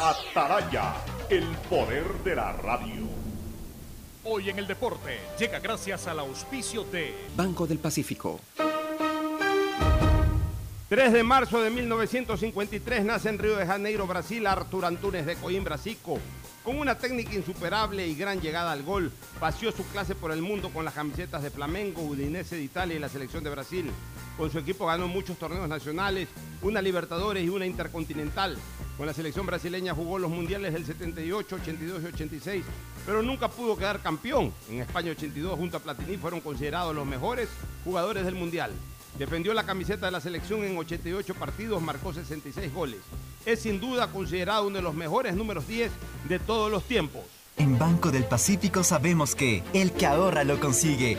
Ataraya, el poder de la radio. Hoy en el deporte llega gracias al auspicio de Banco del Pacífico. 3 de marzo de 1953 nace en Río de Janeiro, Brasil, Artur Antunes de Coimbra, Zico. Con una técnica insuperable y gran llegada al gol, paseó su clase por el mundo con las camisetas de Flamengo, Udinese de Italia y la selección de Brasil. Con su equipo ganó muchos torneos nacionales, una Libertadores y una Intercontinental. Con la selección brasileña jugó los mundiales del 78, 82 y 86, pero nunca pudo quedar campeón. En España 82 junto a Platini fueron considerados los mejores jugadores del mundial. Defendió la camiseta de la selección en 88 partidos, marcó 66 goles. Es sin duda considerado uno de los mejores números 10 de todos los tiempos. En Banco del Pacífico sabemos que el que ahorra lo consigue.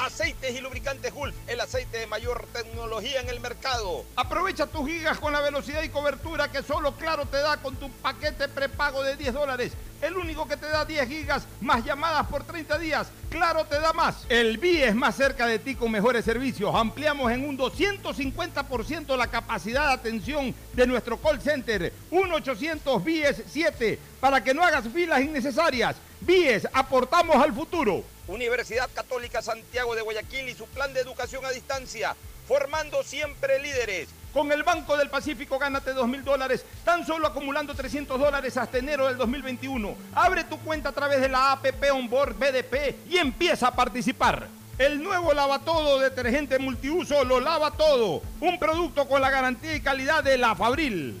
Aceites y Lubricantes Gulf, el aceite de mayor tecnología en el mercado. Aprovecha tus gigas con la velocidad y cobertura que solo Claro te da con tu paquete prepago de 10 dólares. El único que te da 10 gigas más llamadas por 30 días. Claro te da más. El BIE es más cerca de ti con mejores servicios. Ampliamos en un 250% la capacidad de atención de nuestro call center. 1-800 BIES 7 para que no hagas filas innecesarias. BIES, aportamos al futuro. Universidad Católica Santiago de Guayaquil y su plan de educación a distancia, formando siempre líderes. Con el Banco del Pacífico gánate 2 mil dólares, tan solo acumulando 300 dólares hasta enero del 2021. Abre tu cuenta a través de la APP Onboard BDP y empieza a participar. El nuevo lava todo detergente multiuso lo lava todo. Un producto con la garantía y calidad de la Fabril.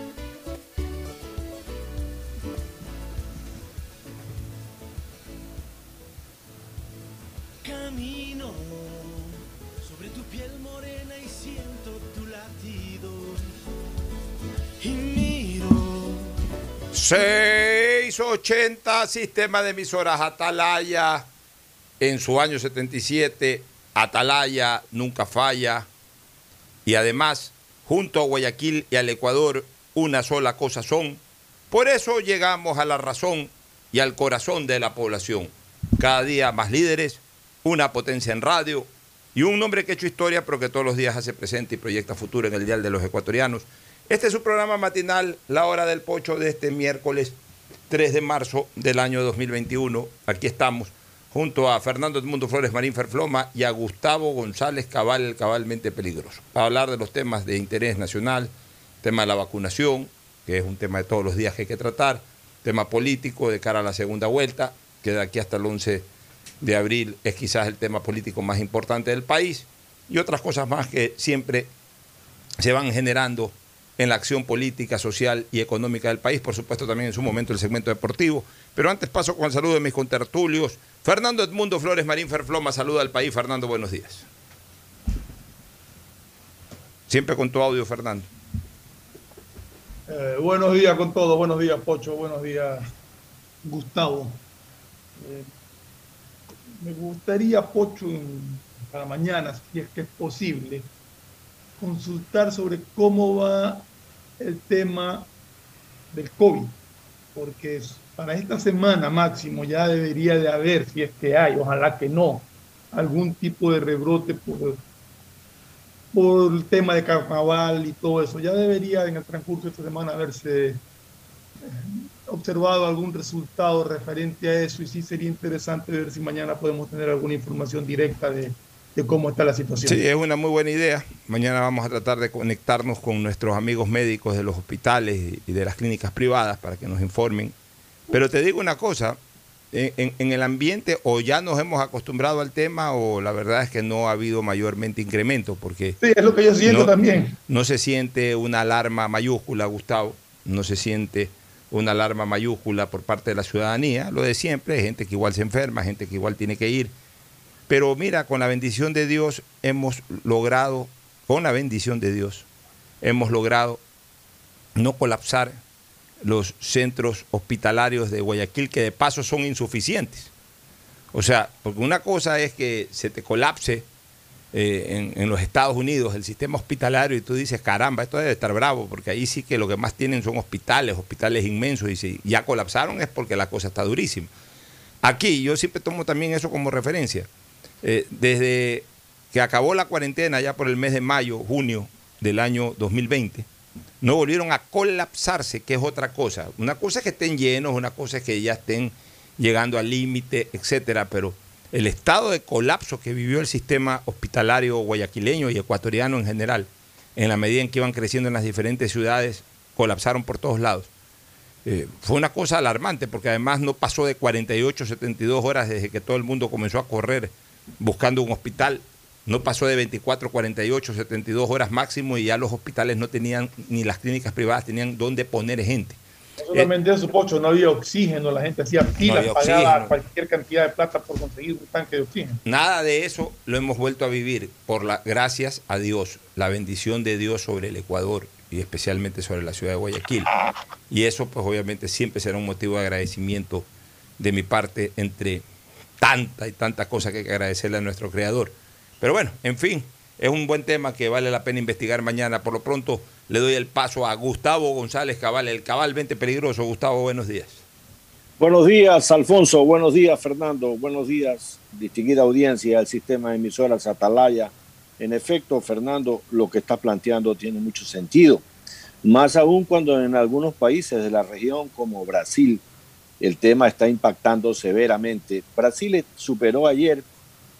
Camino sobre tu piel morena y siento tu latido. Y miro 680, sistema de emisoras Atalaya. En su año 77, Atalaya nunca falla. Y además, junto a Guayaquil y al Ecuador, una sola cosa son. Por eso llegamos a la razón y al corazón de la población. Cada día más líderes, una potencia en radio y un hombre que ha hecho historia, pero que todos los días hace presente y proyecta futuro en el Dial de los Ecuatorianos. Este es su programa matinal, La Hora del Pocho, de este miércoles 3 de marzo del año 2021. Aquí estamos, junto a Fernando Edmundo Flores Marín Ferfloma y a Gustavo González Cabal, el cabalmente peligroso, para hablar de los temas de interés nacional, tema de la vacunación, que es un tema de todos los días que hay que tratar, tema político de cara a la segunda vuelta, que de aquí hasta el 11 de abril es quizás el tema político más importante del país, y otras cosas más que siempre se van generando en la acción política, social y económica del país, por supuesto también en su momento el segmento deportivo. Pero antes paso con el saludo de mis contertulios, Fernando Edmundo Flores Marín Ferfloma saluda al país. Fernando, buenos días. Siempre con tu audio, Fernando. Eh, buenos días con todos, buenos días Pocho, buenos días Gustavo. Eh, me gustaría, Pocho, para mañana, si es que es posible, consultar sobre cómo va el tema del COVID, porque para esta semana máximo ya debería de haber, si es que hay, ojalá que no, algún tipo de rebrote por, por el tema de carnaval y todo eso. Ya debería en el transcurso de esta semana haberse eh, observado algún resultado referente a eso y sí sería interesante ver si mañana podemos tener alguna información directa de, de cómo está la situación. Sí, es una muy buena idea. Mañana vamos a tratar de conectarnos con nuestros amigos médicos de los hospitales y- de las clínicas privadas para que nos informen. Pero te digo una cosa, en, en- en el ambiente o ya nos hemos acostumbrado al tema o la verdad es que no ha habido mayormente incremento porque Sí, es lo que yo siento No. también. no se siente una alarma mayúscula, Gustavo, no se siente una alarma mayúscula por parte de la ciudadanía, lo de siempre, gente que igual se enferma, gente que igual tiene que ir. Pero mira, con la bendición de Dios hemos logrado, con la bendición de Dios, hemos logrado no colapsar los centros hospitalarios de Guayaquil, que de paso son insuficientes. O sea, porque una cosa es que se te colapse eh, en, los Estados Unidos el sistema hospitalario y tú dices, caramba, esto debe estar bravo, porque ahí sí que lo que más tienen son hospitales, hospitales inmensos, y si ya colapsaron es porque la cosa está durísima. Aquí yo siempre tomo también eso como referencia. Eh, desde que acabó la cuarentena ya por el mes de mayo, junio del año 2020, no volvieron a colapsarse, que es otra cosa. Una cosa es que estén llenos, una cosa es que ya estén llegando al límite, etcétera, pero el estado de colapso que vivió el sistema hospitalario guayaquileño y ecuatoriano en general, en la medida en que iban creciendo en las diferentes ciudades, colapsaron por todos lados. Eh, fue una cosa alarmante porque además no pasó de 48, 72 horas desde que todo el mundo comenzó a correr buscando un hospital. No pasó de 24, 48, 72 horas máximo y ya los hospitales no tenían, ni las clínicas privadas tenían dónde poner gente. No solamente eso, Pocho, no había oxígeno, la gente hacía había pagaba cualquier cantidad de plata por conseguir un tanque de oxígeno. Nada de eso lo hemos vuelto a vivir por la gracias a Dios, la bendición de Dios sobre el Ecuador y especialmente sobre la ciudad de Guayaquil. Y eso pues obviamente siempre será un motivo de agradecimiento de mi parte entre tanta y tanta cosa que hay que agradecerle a nuestro creador. Pero bueno, en fin, es un buen tema que vale la pena investigar mañana. Por lo pronto le doy el paso a Gustavo González Cabal, el Cabal 20 Peligroso. Gustavo, buenos días. Buenos días, Alfonso. Buenos días, Fernando. Buenos días, distinguida audiencia del sistema de emisoras Atalaya. En efecto, Fernando, lo que está planteando tiene mucho sentido. Más aún cuando en algunos países de la región, como Brasil, el tema está impactando severamente. Brasil superó ayer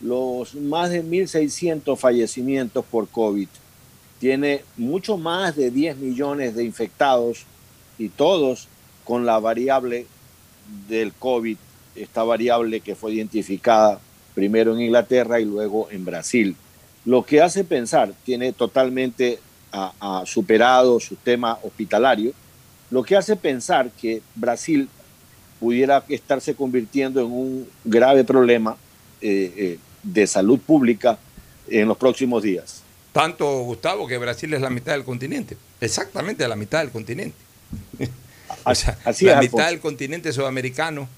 los más de 1.600 fallecimientos por COVID. Tiene mucho más de 10 millones de infectados y todos con la variable del COVID, esta variable que fue identificada primero en Inglaterra y luego en Brasil. Lo que hace pensar, tiene totalmente superado su tema hospitalario, lo que hace pensar que Brasil pudiera estarse convirtiendo en un grave problema eh, eh, de salud pública en los próximos días. Tanto, Gustavo, que Brasil es la mitad del continente. Exactamente la mitad del continente. o sea, Así la es, mitad del continente sudamericano,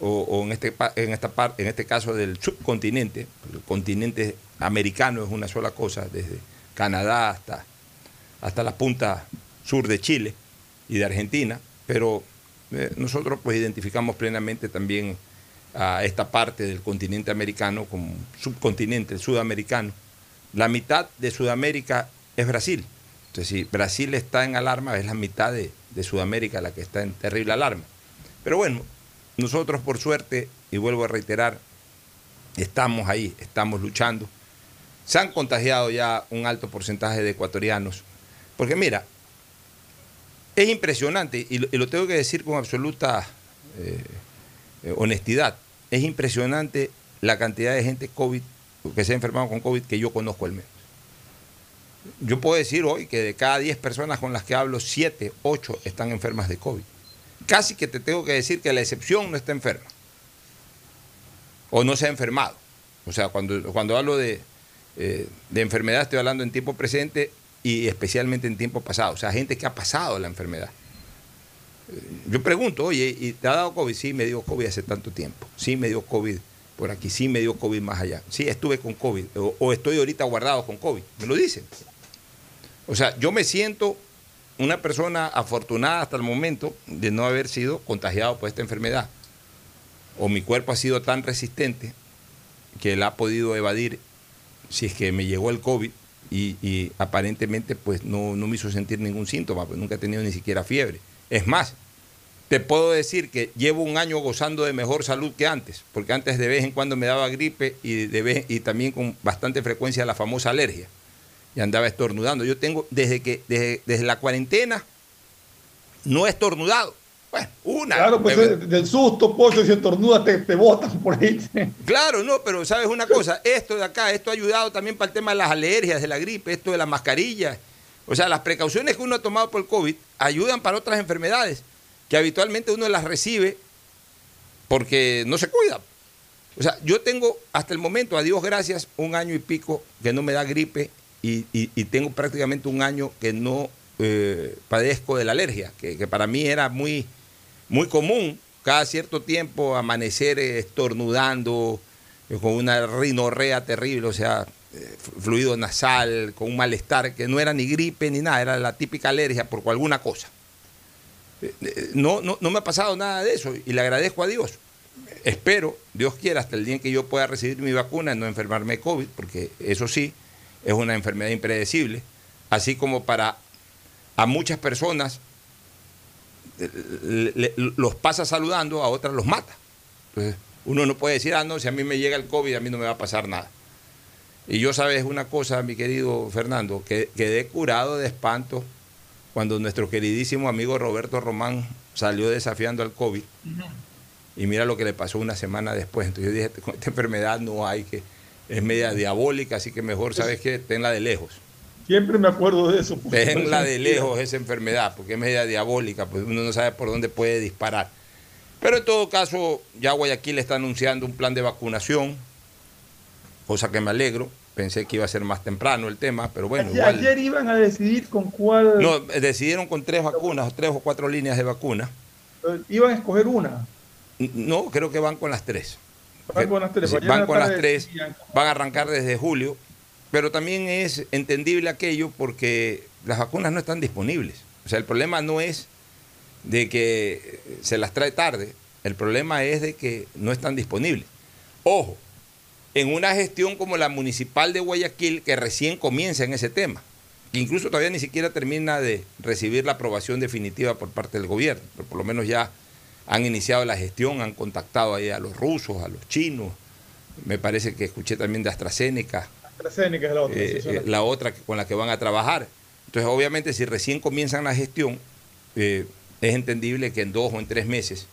o, o en, este, en, esta en este caso del subcontinente, el continente americano es una sola cosa, desde Canadá hasta, hasta la punta sur de Chile y de Argentina, pero eh, nosotros pues identificamos plenamente también a esta parte del continente americano como subcontinente, el sudamericano. La mitad de Sudamérica es Brasil. Entonces, si Brasil está en alarma, es la mitad de, Sudamérica la que está en terrible alarma. Pero bueno, nosotros por suerte, y vuelvo a reiterar, estamos ahí, estamos luchando. Se han contagiado ya un alto porcentaje de ecuatorianos. Porque mira, es impresionante, y lo, y lo tengo que decir con absoluta eh, eh, honestidad, es impresionante la cantidad de gente COVID que se ha enfermado con COVID que yo conozco al menos. Yo puedo decir hoy que de cada 10 personas con las que hablo, 7, 8 están enfermas de COVID. Casi que te tengo que decir que la excepción no está enferma. o no se ha enfermado. O sea, cuando, cuando hablo de, eh, de enfermedad estoy hablando en tiempo presente y especialmente en tiempo pasado. O sea, gente que ha pasado la enfermedad. Yo pregunto, oye, ¿y te ha dado COVID? Sí, me dio COVID hace tanto tiempo. Sí, me dio COVID por aquí. Sí, me dio COVID más allá. Sí, estuve con COVID. O, estoy ahorita guardado con COVID. Me lo dicen. O sea, yo me siento una persona afortunada hasta el momento de no haber sido contagiado por esta enfermedad. O mi cuerpo ha sido tan resistente que él ha podido evadir si es que me llegó el COVID y, y aparentemente pues no, no me hizo sentir ningún síntoma, pues nunca he tenido ni siquiera fiebre. Es más, te puedo decir que llevo un año gozando de mejor salud que antes, porque antes de vez en cuando me daba gripe y, de vez, y también con bastante frecuencia la famosa alergia. Y andaba estornudando. Yo tengo, desde que, desde, desde la cuarentena, no he estornudado. Bueno, una. Claro, pues Eh, del susto, Pocho, si estornudas te, te botan por ahí. Claro, no, pero sabes una cosa, esto de acá, esto ha ayudado también para el tema de las alergias, de la gripe, esto de la mascarilla. O sea, las precauciones que uno ha tomado por el COVID ayudan para otras enfermedades que habitualmente uno las recibe porque no se cuida. O sea, yo tengo hasta el momento, a Dios gracias, un año y pico que no me da gripe y, y- tengo prácticamente un año que no eh, padezco de la alergia, que, que para mí era muy, muy común cada cierto tiempo amanecer estornudando, eh, con una rinorrea terrible, o sea, eh, fluido nasal, con un malestar que no era ni gripe ni nada, era la típica alergia por alguna cosa. No, no, no me ha pasado nada de eso y le agradezco a Dios. Espero, Dios quiera, hasta el día en que yo pueda recibir mi vacuna, no enfermarme de COVID, porque eso sí, es una enfermedad impredecible, así como para a muchas personas los pasa saludando, a otras los mata. Entonces, uno no puede decir, ah, no, si a mí me llega el COVID, a mí no me va a pasar nada. Y yo sabes una cosa, mi querido Fernando, que quedé curado de espanto cuando nuestro queridísimo amigo Roberto Román salió desafiando al COVID. Y mira lo que le pasó una semana después. Entonces yo dije, con esta enfermedad no hay que, es media diabólica, así que mejor, ¿sabes qué? Tenla de lejos. Siempre me acuerdo de eso. Tenla de lejos esa enfermedad, porque es media diabólica, pues uno no sabe por dónde puede disparar. Pero en todo caso, ya Guayaquil está anunciando un plan de vacunación, cosa que me alegro. Pensé que iba a ser más temprano el tema, pero bueno, ayer, igual. ayer iban a decidir con cuál. No, eh, decidieron con tres vacunas, tres o cuatro líneas de vacuna. eh, Iban a escoger una. No, creo que van con las tres. Van con las tres. Sí, van con las tres, van a arrancar desde julio, pero también es entendible aquello porque las vacunas no están disponibles. O sea, el problema no es de que se las trae tarde, el problema es de que no están disponibles. Ojo, en una gestión como la municipal de Guayaquil, que recién comienza en ese tema, que incluso todavía ni siquiera termina de recibir la aprobación definitiva por parte del gobierno, pero por lo menos ya han iniciado la gestión, han contactado ahí a los rusos, a los chinos, me parece que escuché también de AstraZeneca, AstraZeneca es la otra. eh, eh, la otra con la que van a trabajar. Entonces, obviamente, si recién comienzan la gestión, eh, es entendible que en dos o en tres meses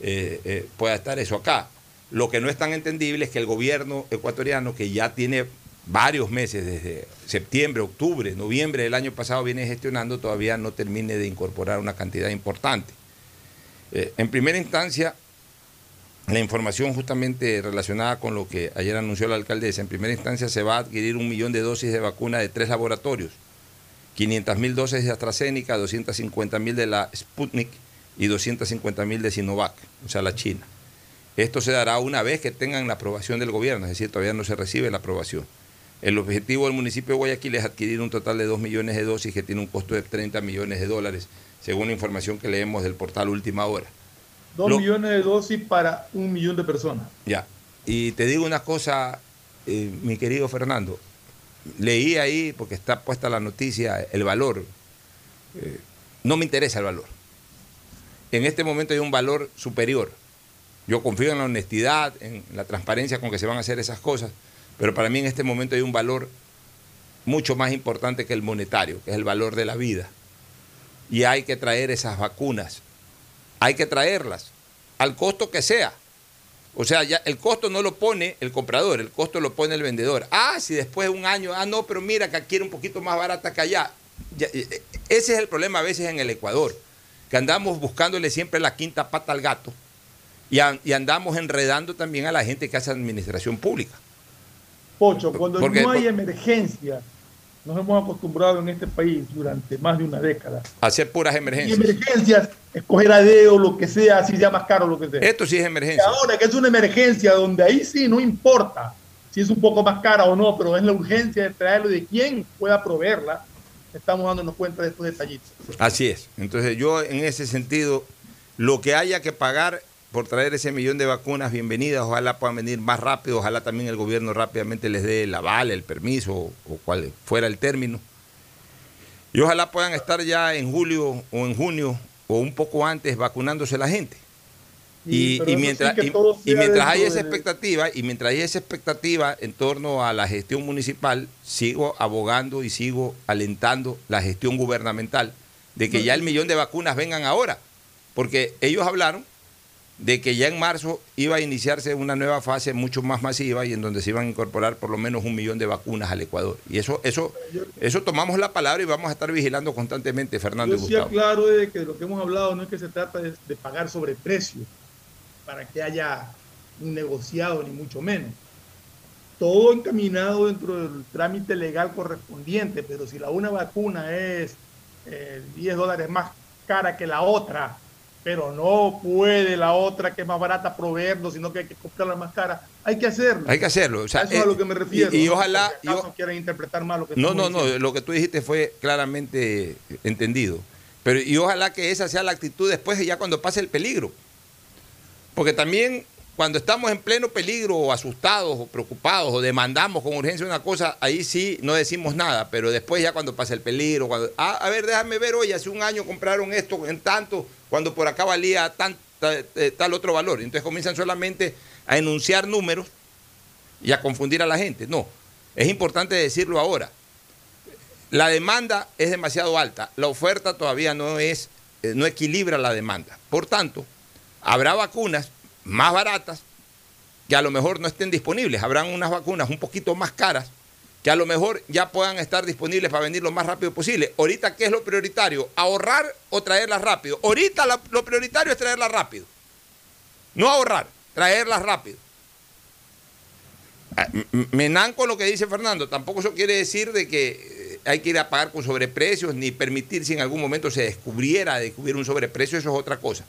eh, pueda estar eso acá. Lo que no es tan entendible es que el gobierno ecuatoriano, que ya tiene varios meses, desde septiembre, octubre, noviembre del año pasado, viene gestionando, todavía no termine de incorporar una cantidad importante. Eh, en primera instancia, la información justamente relacionada con lo que ayer anunció la alcaldesa, en primera instancia se va a adquirir un millón de dosis de vacuna de tres laboratorios, 500 mil dosis de AstraZeneca, 250 mil de la Sputnik y 250 mil de Sinovac, o sea, la China. Esto se dará una vez que tengan la aprobación del gobierno, es decir, todavía no se recibe la aprobación. El objetivo del municipio de Guayaquil es adquirir un total de 2 millones de dosis que tiene un costo de 30 millones de dólares, según la información que leemos del portal Última Hora. Dos lo- millones de dosis para un millón de personas. Ya. Y te digo una cosa, eh, mi querido Fernando. Leí ahí, porque está puesta la noticia, el valor. Eh, no me interesa el valor. En este momento hay un valor superior. Yo confío en la honestidad, en la transparencia con que se van a hacer esas cosas, pero para mí en este momento hay un valor mucho más importante que el monetario, que es el valor de la vida. Y hay que traer esas vacunas. Hay que traerlas, al costo que sea. O sea, el costo no lo pone el comprador, el costo lo pone el vendedor. Ah, si después de un año, ah, no, pero mira que aquí era un poquito más barata que allá. Ya, eh, eh, ese es el problema a veces en el Ecuador, que andamos buscándole siempre la quinta pata al gato y, an- y andamos enredando también a la gente que hace administración pública. Pocho, cuando Porque- no hay emergencia, nos hemos acostumbrado en este país durante más de una década. a Hacer puras Y emergencias. emergencias, escoger a dedo, lo que sea, si sea más caro, lo que sea. Esto sí es Y emergencia. ahora que es una emergencia donde ahí sí no importa si es un poco más cara o no, pero es la urgencia de traerlo y de quién pueda proveerla, estamos dándonos cuenta de estos detallitos. Así es. Entonces yo en ese sentido, lo que haya que pagar por traer ese millón de vacunas, bienvenidas, ojalá puedan venir más rápido, ojalá también el gobierno rápidamente les dé el aval, el permiso o, cual fuera el término. Y ojalá puedan estar ya en julio o en junio o un poco antes vacunándose la gente. Y, y sí mientras, que y- y mientras hay esa de- expectativa, y mientras hay esa expectativa en torno a la gestión municipal, sigo abogando y sigo alentando la gestión gubernamental de que ya el millón de vacunas vengan ahora. Porque ellos hablaron de que ya en marzo iba a iniciarse una nueva fase mucho más masiva y en donde se iban a incorporar por lo menos un millón de vacunas al Ecuador. Y eso, eso, eso tomamos la palabra y vamos a estar vigilando constantemente, Fernando y Yo sí Gustavo. aclaro de que lo que hemos hablado no es que se trata de, de pagar sobre precio para que haya un negociado, ni mucho menos. Todo encaminado dentro del trámite legal correspondiente, pero si la una vacuna es eh, 10 dólares más cara que la otra, pero no puede la otra que es más barata proveerlo, sino que hay que comprarla más cara, hay que hacerlo. Hay que hacerlo. o sea, A eso es a eh, lo que me refiero. Y, ojalá... Y o- quieren interpretar mal lo que No, no, no, lo que tú dijiste fue claramente entendido. Pero y ojalá que esa sea la actitud después, ya cuando pase el peligro. Porque también cuando estamos en pleno peligro o asustados o preocupados o demandamos con urgencia una cosa, ahí sí no decimos nada, pero después ya cuando pasa el peligro, cuando, ah, a ver, déjame ver, hoy hace un año compraron esto en tanto, cuando por acá valía tan- ta- eh, tal otro valor. Entonces comienzan solamente a enunciar números y a confundir a la gente. No, es importante decirlo ahora. La demanda es demasiado alta, la oferta todavía no es, eh, no equilibra la demanda. Por tanto, habrá vacunas más baratas que a lo mejor no estén disponibles. Habrán unas vacunas un poquito más caras que a lo mejor ya puedan estar disponibles para venir lo más rápido posible. Ahorita, ¿qué es lo prioritario? ¿Ahorrar o traerlas rápido? Ahorita lo prioritario es traerlas rápido. No ahorrar, traerlas rápido. Ah, m- m- Me nan con lo que dice Fernando. Tampoco eso quiere decir de que eh, hay que ir a pagar con sobreprecios ni permitir si en algún momento se descubriera de que hubiera un sobreprecio, eso es otra cosa.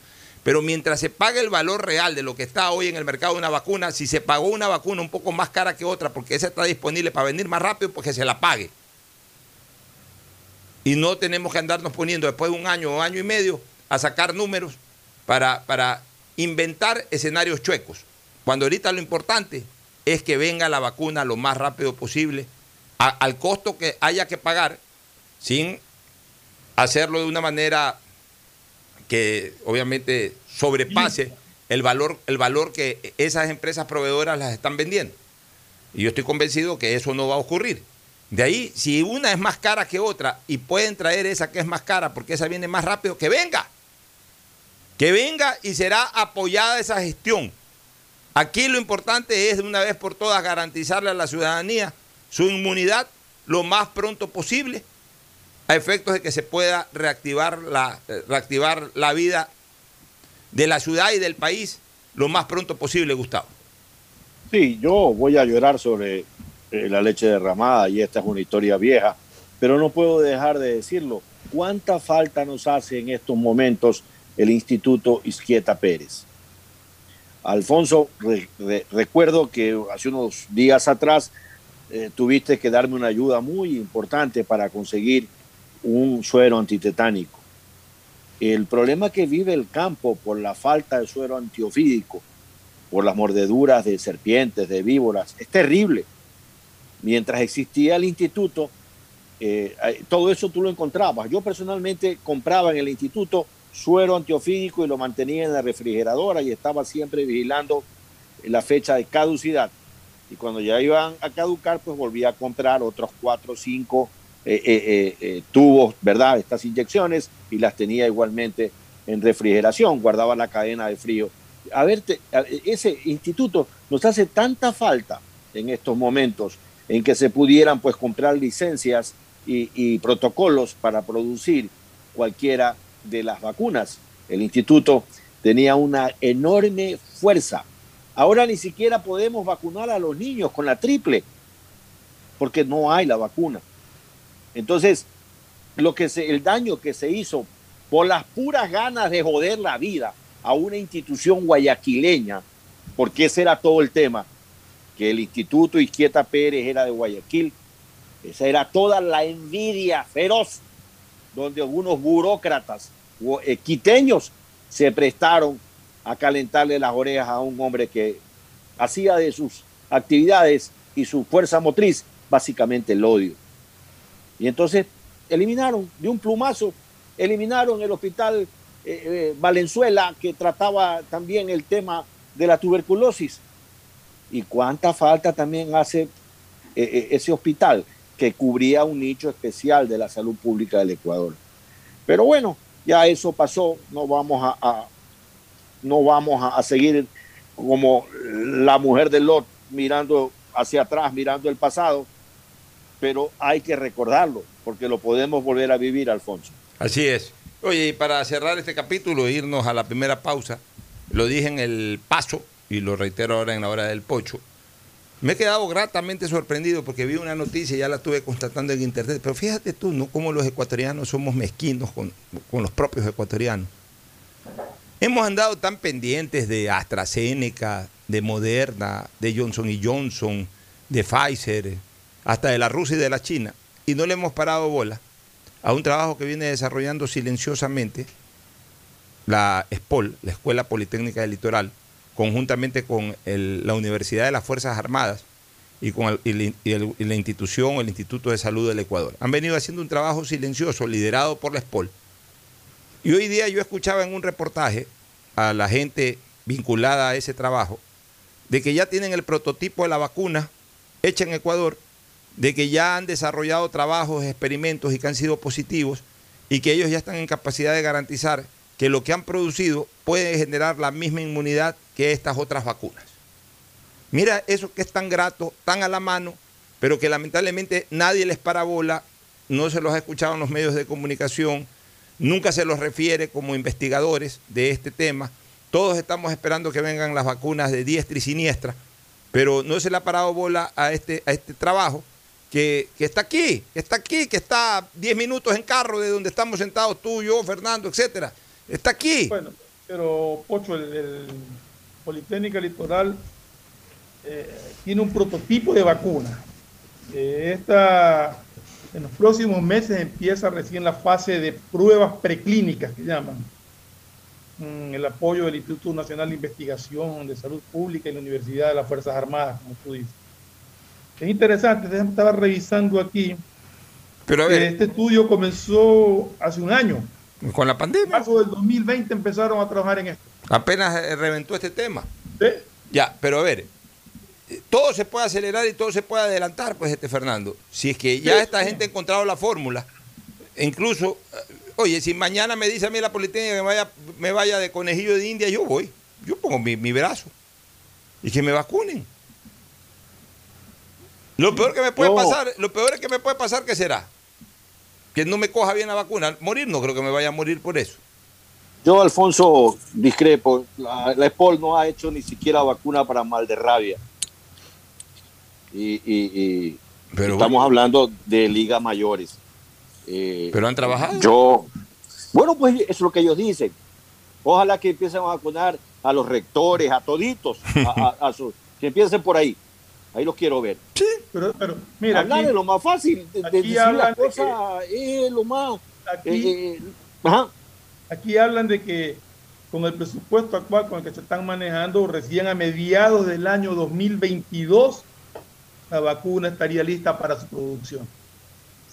Pero mientras se pague el valor real de lo que está hoy en el mercado de una vacuna, si se pagó una vacuna un poco más cara que otra porque esa está disponible para venir más rápido, pues que se la pague. Y no tenemos que andarnos poniendo después de un año o año y medio a sacar números para, para inventar escenarios chuecos. Cuando ahorita lo importante es que venga la vacuna lo más rápido posible, al costo que haya que pagar, sin hacerlo de una manera que obviamente sobrepase el valor, el valor que esas empresas proveedoras las están vendiendo. Y yo estoy convencido que eso no va a ocurrir. De ahí, si una es más cara que otra y pueden traer esa que es más cara porque esa viene más rápido, que venga. Que venga y será apoyada esa gestión. Aquí lo importante es de una vez por todas garantizarle a la ciudadanía su inmunidad lo más pronto posible a efectos de que se pueda reactivar la, eh, reactivar la vida de la ciudad y del país lo más pronto posible, Gustavo. Sí, yo voy a llorar sobre eh, la leche derramada y esta es una historia vieja, pero no puedo dejar de decirlo. ¿Cuánta falta nos hace en estos momentos el Instituto Isquieta Pérez? Alfonso, re- re- recuerdo que hace unos días atrás eh, tuviste que darme una ayuda muy importante para conseguir un suero antitetánico. El problema que vive el campo por la falta de suero antiofídico, por las mordeduras de serpientes, de víboras, es terrible. Mientras existía el instituto, eh, todo eso tú lo encontrabas. Yo personalmente compraba en el instituto suero antiofídico y lo mantenía en la refrigeradora y estaba siempre vigilando la fecha de caducidad. Y cuando ya iban a caducar, pues volvía a comprar otros cuatro o cinco eh, eh, eh, eh, tubos, ¿verdad? Estas inyecciones y las tenía igualmente en refrigeración, guardaba la cadena de frío. A ver, te- a- ese instituto nos hace tanta falta en estos momentos en que se pudieran pues comprar licencias y protocolos para producir cualquiera de las vacunas. El instituto tenía una enorme fuerza. Ahora ni siquiera podemos vacunar a los niños con la triple, porque no hay la vacuna. Entonces, lo que el daño que se hizo por las puras ganas de joder la vida a una institución guayaquileña, porque ese era todo el tema, que el Instituto Izquieta Pérez era de Guayaquil, esa era toda la envidia feroz, donde algunos burócratas o, quiteños se prestaron a calentarle las orejas a un hombre que hacía de sus actividades y su fuerza motriz básicamente el odio. Y entonces eliminaron de un plumazo, eliminaron el hospital eh, eh, Valenzuela que trataba también el tema de la tuberculosis. ¿Y cuánta falta también hace eh, ese hospital que cubría un nicho especial de la salud pública del Ecuador? Pero bueno, ya eso pasó, no vamos a, no vamos a, a seguir como la mujer de Lot mirando hacia atrás, mirando el pasado, pero hay que recordarlo, porque lo podemos volver a vivir, Alfonso. Así es. Oye, y para cerrar este capítulo, e irnos a la primera pausa, lo dije en el paso y lo reitero ahora en la hora del pocho. Me he quedado gratamente sorprendido porque vi una noticia ya la estuve constatando en internet. Pero fíjate tú, ¿no? Cómo los ecuatorianos somos mezquinos con, con los propios ecuatorianos. Hemos andado tan pendientes de AstraZeneca, de Moderna, de Johnson Johnson, de Pfizer, hasta de la Rusia y de la China, y no le hemos parado bola a un trabajo que viene desarrollando silenciosamente la SPOL, la Escuela Politécnica del Litoral, conjuntamente con la Universidad de las Fuerzas Armadas y con la- institución, el Instituto de Salud del Ecuador. Han venido haciendo un trabajo silencioso liderado por la SPOL. Y hoy día yo escuchaba en un reportaje a la gente vinculada a ese trabajo de que ya tienen el prototipo de la vacuna hecha en Ecuador, de que ya han desarrollado trabajos, experimentos y que han sido positivos y que ellos ya están en capacidad de garantizar que lo que han producido puede generar la misma inmunidad que estas otras vacunas. Mira eso que es tan grato, tan a la mano, pero que lamentablemente nadie les para bola, no se los ha escuchado en los medios de comunicación, nunca se los refiere como investigadores de este tema. Todos estamos esperando que vengan las vacunas de diestra y siniestra, pero no se le ha parado bola a este, a este trabajo que, está aquí, está aquí, que está a 10 minutos en carro de donde estamos sentados tú, yo, Fernando, etcétera. Está aquí. Bueno, pero Pocho, el, el Politécnica Litoral eh, tiene un prototipo de vacuna. Eh, esta, en los próximos meses empieza recién la fase de pruebas preclínicas que llaman. Mm, el apoyo del Instituto Nacional de Investigación de Salud Pública y la Universidad de las Fuerzas Armadas, como tú dices. Es interesante, estaba revisando aquí. Pero a que ver, Este estudio comenzó hace un año. con la En pandemia marzo del 2020 empezaron a trabajar en esto. apenas eh, reventó este tema. ¿Sí? Ya, pero a ver, eh, todo se puede acelerar y todo se puede adelantar, pues, este Fernando. Si es que ya Sí, esta sí. gente ha encontrado la fórmula, e incluso, eh, oye, si mañana me dice a mí la Politécnica que me vaya, me vaya de conejillo de India, yo voy. Yo pongo mi, mi brazo. Y que me vacunen. Lo peor que me puede No. pasar, lo peor es que me puede pasar, ¿qué será? Que no me coja bien la vacuna. Morir no creo que me vaya a morir por eso. Yo, Alfonso, discrepo. La, la ESPOL no ha hecho ni siquiera vacuna para mal de rabia. Y, y- y Pero estamos bueno. hablando de ligas mayores. Eh, Pero han trabajado. Yo, bueno, pues eso es lo que ellos dicen. Ojalá que empiecen a vacunar a los rectores, a toditos, a, a- a sus- que empiecen por ahí. Ahí los quiero ver. Pero, pero mira, Hablar aquí, de lo más fácil, de, de aquí decir hablan las de cosas es lo más. aquí, eh, eh, ajá. aquí hablan de que con el presupuesto actual con el que se están manejando, recién a mediados del año 2022, la vacuna estaría lista para su producción.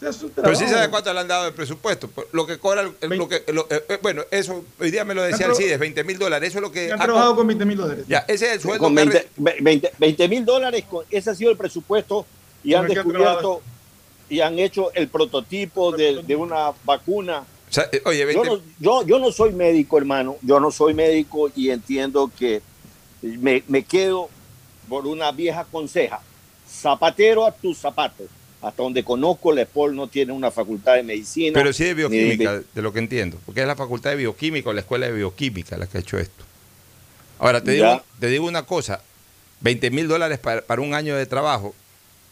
Pero sí sabe cuánto le han dado de presupuesto. Pues, Lo que cobra, el- el- lo que, lo- eh, eh, bueno, eso hoy día me lo decía el CIDES, 20 mil dólares. Eso es lo que. Han ha trabajado co- con 20 mil dólares. Ya, ese es el sueldo con que ha 20 re- 20 mil dólares, con- ese ha sido el presupuesto y Con han descubierto y han hecho el prototipo de, de una vacuna. o sea, eh, oye, 20 Yo no, yo, yo no soy médico, hermano, yo no soy médico y entiendo que me, me quedo por una vieja conseja, zapatero a tus zapatos. Hasta donde conozco, la ESPOL no tiene una facultad de medicina. Pero sí de bioquímica, de lo que entiendo. Porque es la facultad de bioquímica o la escuela de bioquímica la que ha hecho esto. Ahora, te, Ya. digo, te digo una cosa. 20 mil dólares para, para un año de trabajo.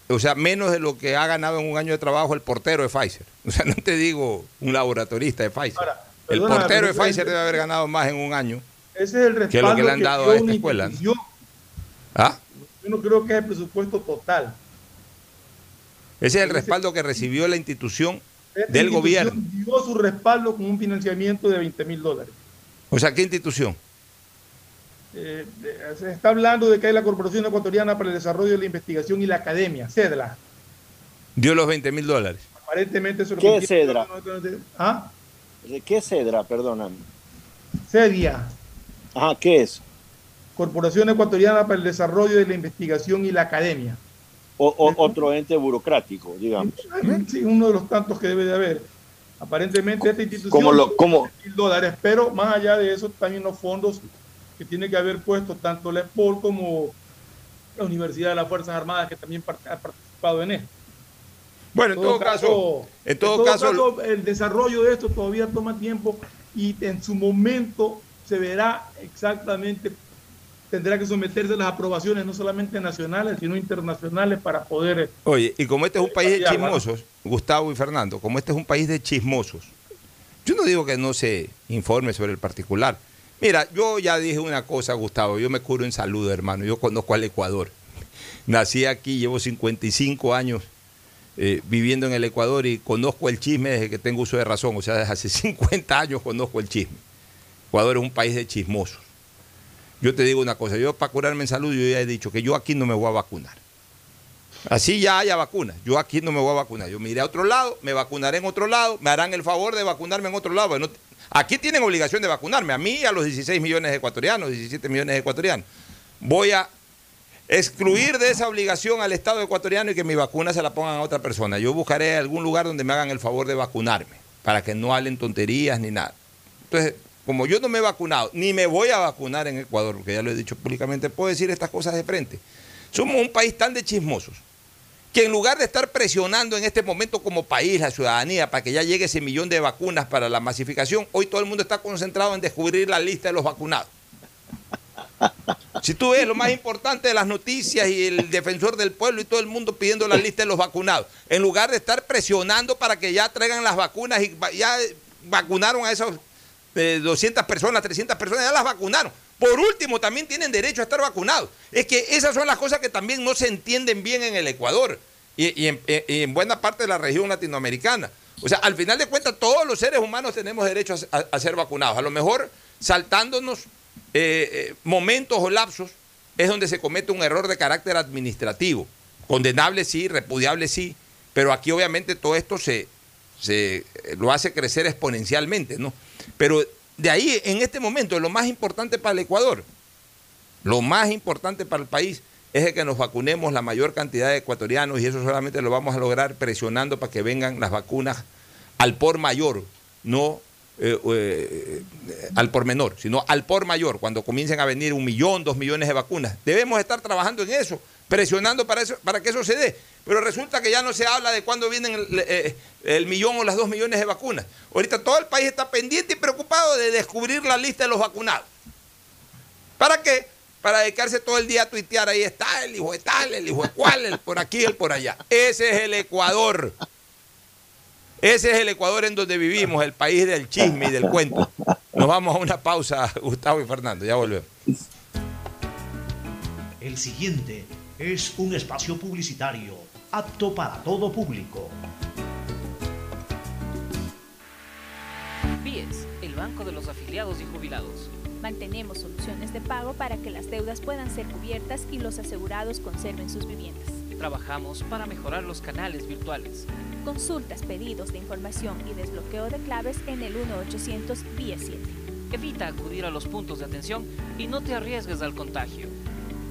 O sea, menos de lo que ha ganado en un año de trabajo el portero de Pfizer. O sea, no te digo un laboratorista de Pfizer. Ahora, el portero de Pfizer debe haber ganado más en un año. Ese es el respaldo ¿Qué es lo que le han dado a esta escuela. ¿Ah? Yo no creo que es el presupuesto total. Ese es el respaldo que recibió la institución Esta del institución gobierno. Dio su respaldo con un financiamiento de 20 mil dólares. O sea, ¿qué institución? Eh, se está hablando de que hay la Corporación Ecuatoriana para el Desarrollo de la Investigación y la Academia, CEDLA. Dio los 20 mil dólares. Aparentemente eso ¿Qué que es CEDRA? ¿Ah? ¿De ¿Qué es Cedra? Perdóname. CEDIA, Ajá, ¿qué es? Corporación Ecuatoriana para el Desarrollo de la Investigación y la Academia. O, o- otro ente burocrático, digamos. Sí, uno de los tantos que debe de haber. Aparentemente esta institución ¿Cómo lo- cómo? mil dólares, pero más allá de eso también los fondos que tiene que haber puesto tanto la ESPOL como la Universidad de las Fuerzas Armadas que también part- ha participado en esto. Bueno, en todo caso, en todo caso, el desarrollo de esto todavía toma tiempo y en su momento se verá exactamente, tendrá que someterse a las aprobaciones no solamente nacionales, sino internacionales para poder... Oye, y como este es un país de chismosos, Gustavo y Fernando, como este es un país de chismosos, yo no digo que no se informe sobre el particular. Mira, yo ya dije una cosa, Gustavo, yo me curo en salud, hermano, yo conozco al Ecuador. Nací aquí, llevo 55 años eh, viviendo en el Ecuador y conozco el chisme desde que tengo uso de razón, o sea, desde hace 50 años conozco el chisme. Ecuador es un país de chismosos. Yo te digo una cosa, yo para curarme en salud, yo ya he dicho que yo aquí no me voy a vacunar. Así ya haya vacunas. Yo aquí no me voy a vacunar. Yo me iré a otro lado, me vacunaré en otro lado, me harán el favor de vacunarme en otro lado. Aquí tienen obligación de vacunarme, a mí y a los 16 millones de ecuatorianos, 17 millones de ecuatorianos. Voy a excluir de esa obligación al Estado ecuatoriano y que mi vacuna se la pongan a otra persona. Yo buscaré algún lugar donde me hagan el favor de vacunarme, para que no hablen tonterías ni nada. Entonces, como yo no me he vacunado, ni me voy a vacunar en Ecuador, porque ya lo he dicho públicamente, puedo decir estas cosas de frente. Somos un país tan de chismosos que en lugar de estar presionando en este momento como país la ciudadanía para que ya llegue ese millón de vacunas para la masificación, hoy todo el mundo está concentrado en descubrir la lista de los vacunados. Si tú ves lo más importante de las noticias y el defensor del pueblo y todo el mundo pidiendo la lista de los vacunados, en lugar de estar presionando para que ya traigan las vacunas y ya vacunaron a esos eh, 200 personas, 300 personas, ya las vacunaron. Por último, también tienen derecho a estar vacunados. Es que esas son las cosas que también no se entienden bien en el Ecuador y, y en, buena parte de la región latinoamericana. O sea, al final de cuentas, todos los seres humanos tenemos derecho a, ser vacunados. A lo mejor saltándonos eh, eh, momentos o lapsos es donde se comete un error de carácter administrativo. Condenable sí, repudiable sí, pero aquí obviamente todo esto se, se eh, lo hace crecer exponencialmente, ¿no? Pero de ahí, en este momento, lo más importante para el Ecuador, lo más importante para el país es de que nos vacunemos la mayor cantidad de ecuatorianos y eso solamente lo vamos a lograr presionando para que vengan las vacunas al por mayor, no eh, eh, al por menor, sino al por mayor, cuando comiencen a venir un millón, dos millones de vacunas. Debemos estar trabajando en eso, presionando para, eso, para que eso se dé. Pero resulta que ya no se habla de cuándo vienen el, eh, el millón o las dos millones de vacunas. Ahorita todo el país está pendiente y preocupado de descubrir la lista de los vacunados. ¿Para qué? Para dedicarse todo el día a tuitear, ahí está el hijo de tal, el hijo de cual, el por aquí, el por allá. Ese es el Ecuador. Ese es el Ecuador en donde vivimos, el país del chisme y del cuento. Nos vamos a una pausa, Gustavo y Fernando, ya volvemos. El siguiente es un espacio publicitario apto para todo público. BIES, el banco de los afiliados y jubilados. Mantenemos soluciones de pago para que las deudas puedan ser cubiertas y los asegurados conserven sus viviendas. Trabajamos para mejorar los canales virtuales. Consultas, pedidos de información y desbloqueo de claves en el 1-800 BIES 7. Evita acudir a los puntos de atención y no te arriesgues al contagio.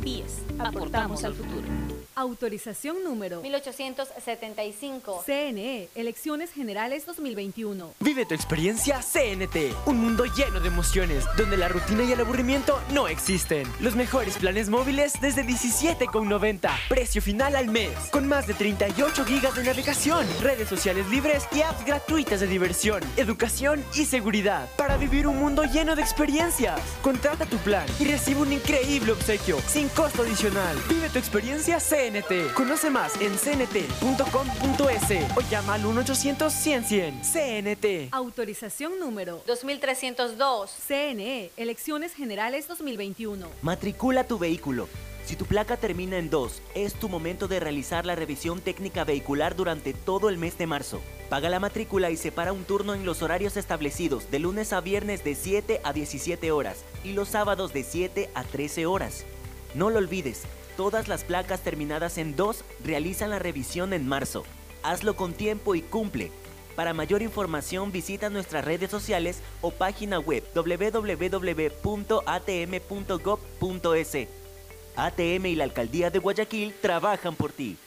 BIES. Aportamos al futuro. Autorización número 1875. CNE, Elecciones Generales 2021. Vive tu experiencia CNT, un mundo lleno de emociones, donde la rutina y el aburrimiento no existen. Los mejores planes móviles desde 17,90. Precio final al mes, con más de 38 gigas de navegación, redes sociales libres y apps gratuitas de diversión, educación y seguridad, para vivir un mundo lleno de experiencias. Contrata tu plan y recibe un increíble obsequio, sin costo adicional. Vive tu experiencia CNT. Conoce más en cnt.com.es o llama al 1-800-100-100. CNT. Autorización número 2302. CNE, Elecciones Generales 2021. Matricula tu vehículo. Si tu placa termina en 2, es tu momento de realizar la revisión técnica vehicular durante todo el mes de marzo. Paga la matrícula y separa un turno en los horarios establecidos de lunes a viernes de 7 a 17 horas y los sábados de 7 a 13 horas. No lo olvides, todas las placas terminadas en 2 realizan la revisión en marzo. Hazlo con tiempo y cumple. Para mayor información visita nuestras redes sociales o página web www.atm.gov.es. ATM y la Alcaldía de Guayaquil trabajan por ti.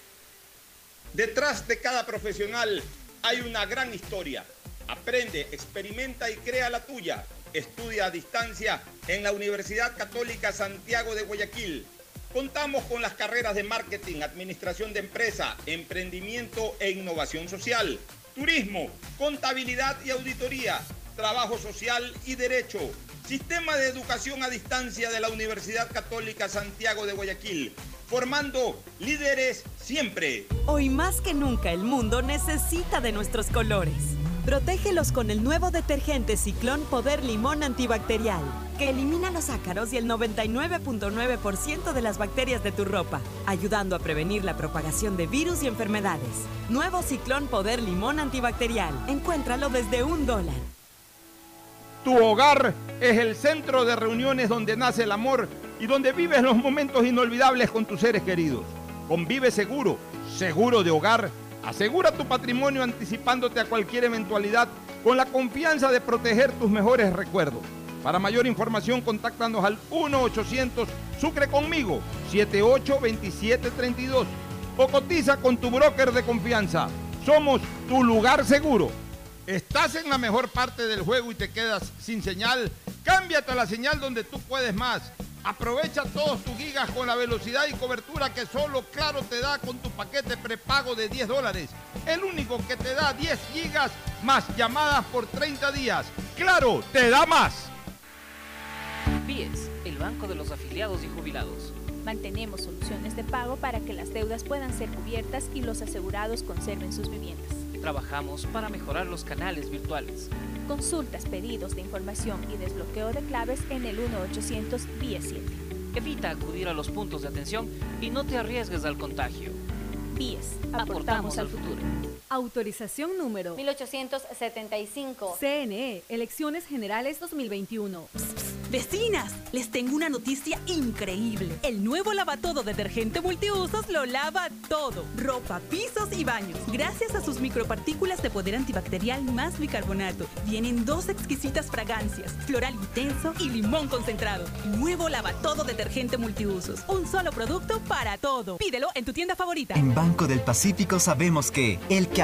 Detrás de cada profesional hay una gran historia. Aprende, experimenta y crea la tuya. Estudia a distancia en la Universidad Católica Santiago de Guayaquil. Contamos con las carreras de marketing, administración de empresa, emprendimiento e innovación social, turismo, contabilidad y auditoría, trabajo social y derecho. Sistema de educación a distancia de la Universidad Católica Santiago de Guayaquil, formando líderes siempre. Hoy más que nunca el mundo necesita de nuestros colores. Protégelos con el nuevo detergente Ciclón Poder Limón Antibacterial, que elimina los ácaros y el 99.9% de las bacterias de tu ropa, ayudando a prevenir la propagación de virus y enfermedades. Nuevo Ciclón Poder Limón Antibacterial. Encuéntralo desde un dólar. Tu hogar es el centro de reuniones donde nace el amor y donde vives los momentos inolvidables con tus seres queridos. Convive seguro, seguro de hogar. Asegura tu patrimonio anticipándote a cualquier eventualidad con la confianza de proteger tus mejores recuerdos. Para mayor información, contáctanos al 1-800 Sucre conmigo 782732 o cotiza con tu broker de confianza. Somos tu lugar seguro. ¿Estás en la mejor parte del juego y te quedas sin señal? Cámbiate a la señal donde tú puedes más. Aprovecha todos tus gigas con la velocidad y cobertura que solo Claro te da con tu paquete prepago de 10 dólares. El único que te da 10 gigas más llamadas por 30 días. Claro, te da más. BIES, el banco de los afiliados y jubilados. Mantenemos soluciones de pago para que las deudas puedan ser cubiertas y los asegurados conserven sus viviendas. Trabajamos para mejorar los canales virtuales. Consultas, pedidos de información y desbloqueo de claves en el 1-800 BIES 7. Evita acudir a los puntos de atención y no te arriesgues al contagio. BIES. Aportamos al futuro. Autorización número 1875. CNE, Elecciones Generales 2021. Vecinas, les tengo una noticia increíble. El nuevo lavatodo detergente multiusos lo lava todo. Ropa, pisos y baños. Gracias a sus micropartículas de poder antibacterial más bicarbonato. Vienen dos exquisitas fragancias, floral intenso y limón concentrado. Nuevo lavatodo detergente multiusos. Un solo producto para todo. Pídelo en tu tienda favorita. En Banco del Pacífico sabemos que el que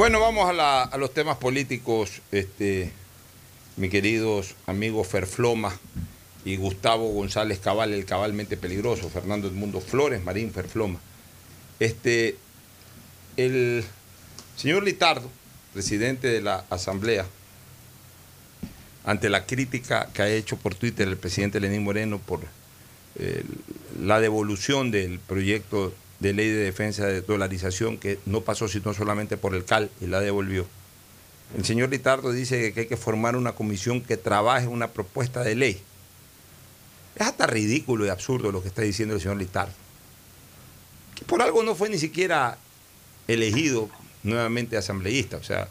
Bueno, vamos a, la- a los temas políticos, este, mi queridos amigos Ferfloma y Gustavo González Cabal, el cabalmente peligroso, Fernando Edmundo Flores, Marín Ferfloma. Este, el señor Litardo, presidente de la Asamblea, ante la crítica que ha hecho por Twitter el presidente Lenín Moreno por eh, la devolución del proyecto de ley de defensa de dolarización que no pasó sino solamente por el CAL y la devolvió. El señor Litardo dice que hay que formar una comisión que trabaje una propuesta de ley. Es hasta ridículo y absurdo lo que está diciendo el señor Litardo. Que por algo no fue ni siquiera elegido nuevamente asambleísta. O sea,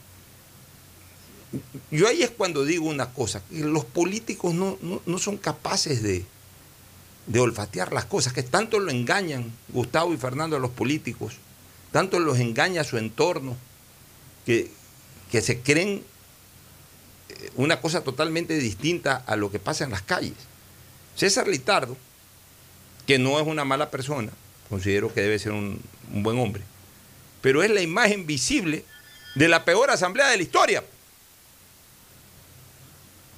yo ahí es cuando digo una cosa, que los políticos no, no- no son capaces de, de olfatear las cosas, que tanto lo engañan Gustavo y Fernando a los políticos, tanto los engaña su entorno, que, que se creen eh, una cosa totalmente distinta a lo que pasa en las calles. César Litardo, que no es una mala persona, considero que debe ser un, un buen hombre, pero es la imagen visible de la peor asamblea de la historia.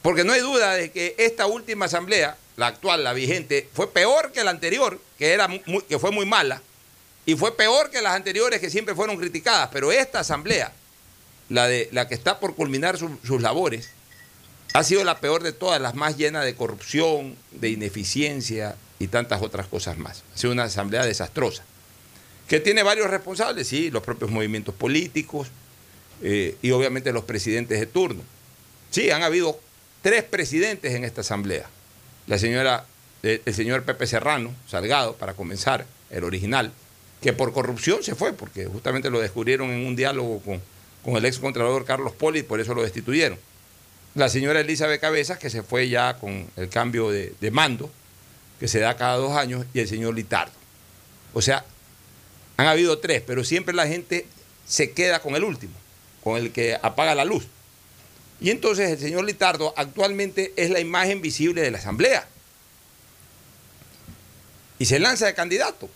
Porque no hay duda de que esta última asamblea, la actual, la vigente, fue peor que la anterior, que, era muy- que fue muy mala, y fue peor que las anteriores que siempre fueron criticadas. Pero esta asamblea, la, de, la que está por culminar su- sus labores, ha sido la peor de todas, las más llenas de corrupción, de ineficiencia y tantas otras cosas más. Ha sido una asamblea desastrosa. Que tiene varios responsables, sí, los propios movimientos políticos eh, y obviamente los presidentes de turno. Sí, han habido tres presidentes en esta asamblea. La señora, eh, el señor Pepe Serrano, Salgado, para comenzar, el original, que por corrupción se fue, porque justamente lo descubrieron en un diálogo con, con el ex contralor Carlos Poli por eso lo destituyeron. La señora Elizabeth Cabezas, que se fue ya con el cambio de, de mando, que se da cada dos años, y el señor Litardo. O sea, han habido tres, pero siempre la gente se queda con el último, con el que apaga la luz. Y entonces el señor Litardo actualmente es la imagen visible de la Asamblea. Y se lanza de candidato.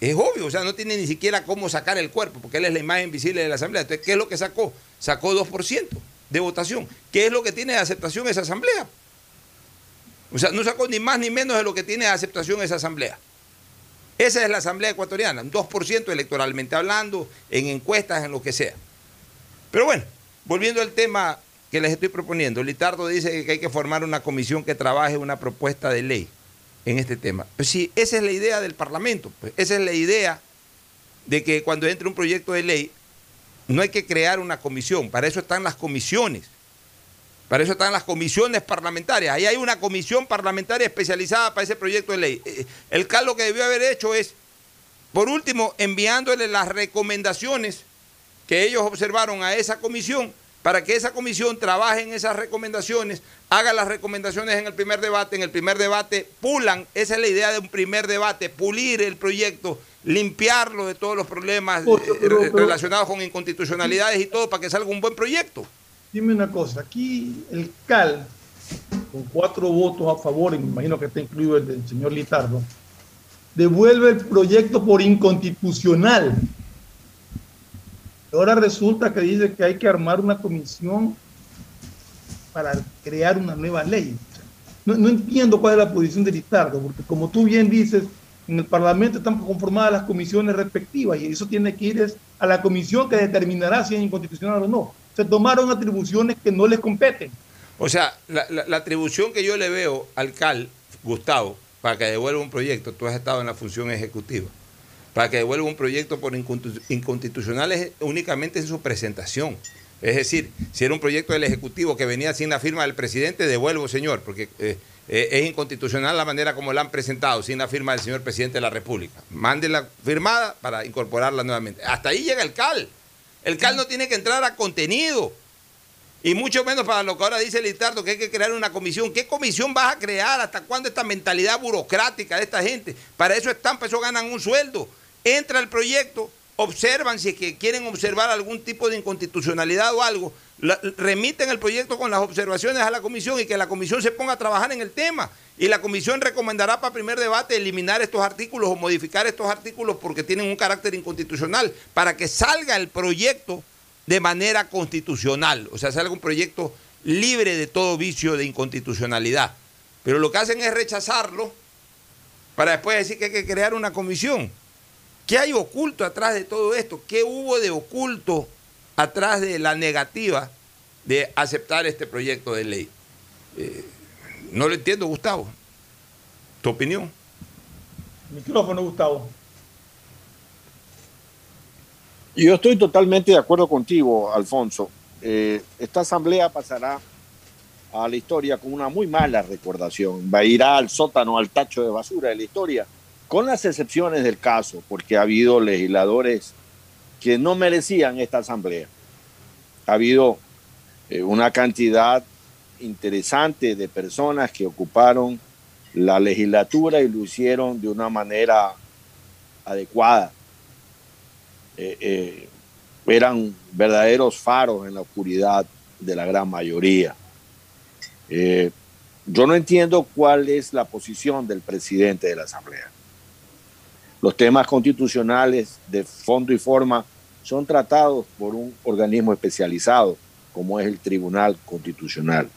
Es obvio, o sea, no tiene ni siquiera cómo sacar el cuerpo, porque él es la imagen visible de la Asamblea. Entonces, ¿qué es lo que sacó? Sacó 2% de votación. ¿Qué es lo que tiene de aceptación esa Asamblea? O sea, no sacó ni más ni menos de lo que tiene de aceptación esa Asamblea. Esa es la Asamblea ecuatoriana, un 2% electoralmente hablando, en encuestas, en lo que sea. Pero bueno, volviendo al tema que les estoy proponiendo, Litardo dice que hay que formar una comisión que trabaje una propuesta de ley en este tema. Pues sí, esa es la idea del Parlamento, pues, esa es la idea de que cuando entre un proyecto de ley no hay que crear una comisión, para eso están las comisiones. Para eso están las comisiones parlamentarias. Ahí hay una comisión parlamentaria especializada para ese proyecto de ley. Eh, El CAL lo que debió haber hecho es, por último, enviándole las recomendaciones que ellos observaron a esa comisión para que esa comisión trabaje en esas recomendaciones, haga las recomendaciones en el primer debate, en el primer debate pulan, esa es la idea de un primer debate, pulir el proyecto, limpiarlo de todos los problemas eh, pero- pero- relacionados con inconstitucionalidades y todo para que salga un buen proyecto. Dime una cosa, aquí el CAL, con cuatro votos a favor, y me imagino que está incluido el del señor Litardo, devuelve el proyecto por inconstitucional. Ahora resulta que dice que hay que armar una comisión para crear una nueva ley. No, entiendo cuál es la posición de Litardo, porque como tú bien dices, en el Parlamento están conformadas las comisiones respectivas y eso tiene que ir a la comisión que determinará si es inconstitucional o no. Se tomaron atribuciones que no les competen. O sea, la- la atribución que yo le veo al CAL, Gustavo, para que devuelva un proyecto, tú has estado en la función ejecutiva, para que devuelva un proyecto por inconstitu- inconstitucional es únicamente en su presentación. Es decir, si era un proyecto del Ejecutivo que venía sin la firma del presidente, devuelvo, señor, porque eh, eh, es inconstitucional la manera como la han presentado, sin la firma del señor presidente de la República. Mándela firmada para incorporarla nuevamente. Hasta ahí llega el CAL. El CAL no tiene que entrar a contenido. Y mucho menos para lo que ahora dice Litardo, que hay que crear una comisión. ¿Qué comisión vas a crear? ¿Hasta cuándo esta mentalidad burocrática de esta gente? Para eso están, para eso ganan un sueldo. Entra el proyecto, observan si es que quieren observar algún tipo de inconstitucionalidad o algo, remiten el proyecto con las observaciones a la comisión y que la comisión se ponga a trabajar en el tema. Y la comisión recomendará para primer debate eliminar estos artículos o modificar estos artículos porque tienen un carácter inconstitucional, para que salga el proyecto de manera constitucional, o sea, salga un proyecto libre de todo vicio de inconstitucionalidad. Pero lo que hacen es rechazarlo para después decir que hay que crear una comisión. ¿Qué hay oculto atrás de todo esto? ¿Qué hubo de oculto atrás de la negativa de aceptar este proyecto de ley? Eh, no lo entiendo, Gustavo. ¿Tu opinión? Micrófono, Gustavo. Yo estoy totalmente de acuerdo contigo, Alfonso. Eh, esta asamblea pasará a la historia con una muy mala recordación. Va a ir al sótano, al tacho de basura de la historia, con las excepciones del caso, porque ha habido legisladores que no merecían esta asamblea. Ha habido eh, una cantidad interesante de personas que ocuparon la legislatura y lo hicieron de una manera adecuada. Eh, eh, eran verdaderos faros en la oscuridad de la gran mayoría. Yo no entiendo cuál es la posición del presidente de la Asamblea. Los temas constitucionales de fondo y forma son tratados por un organismo especializado, como es el Tribunal Constitucional.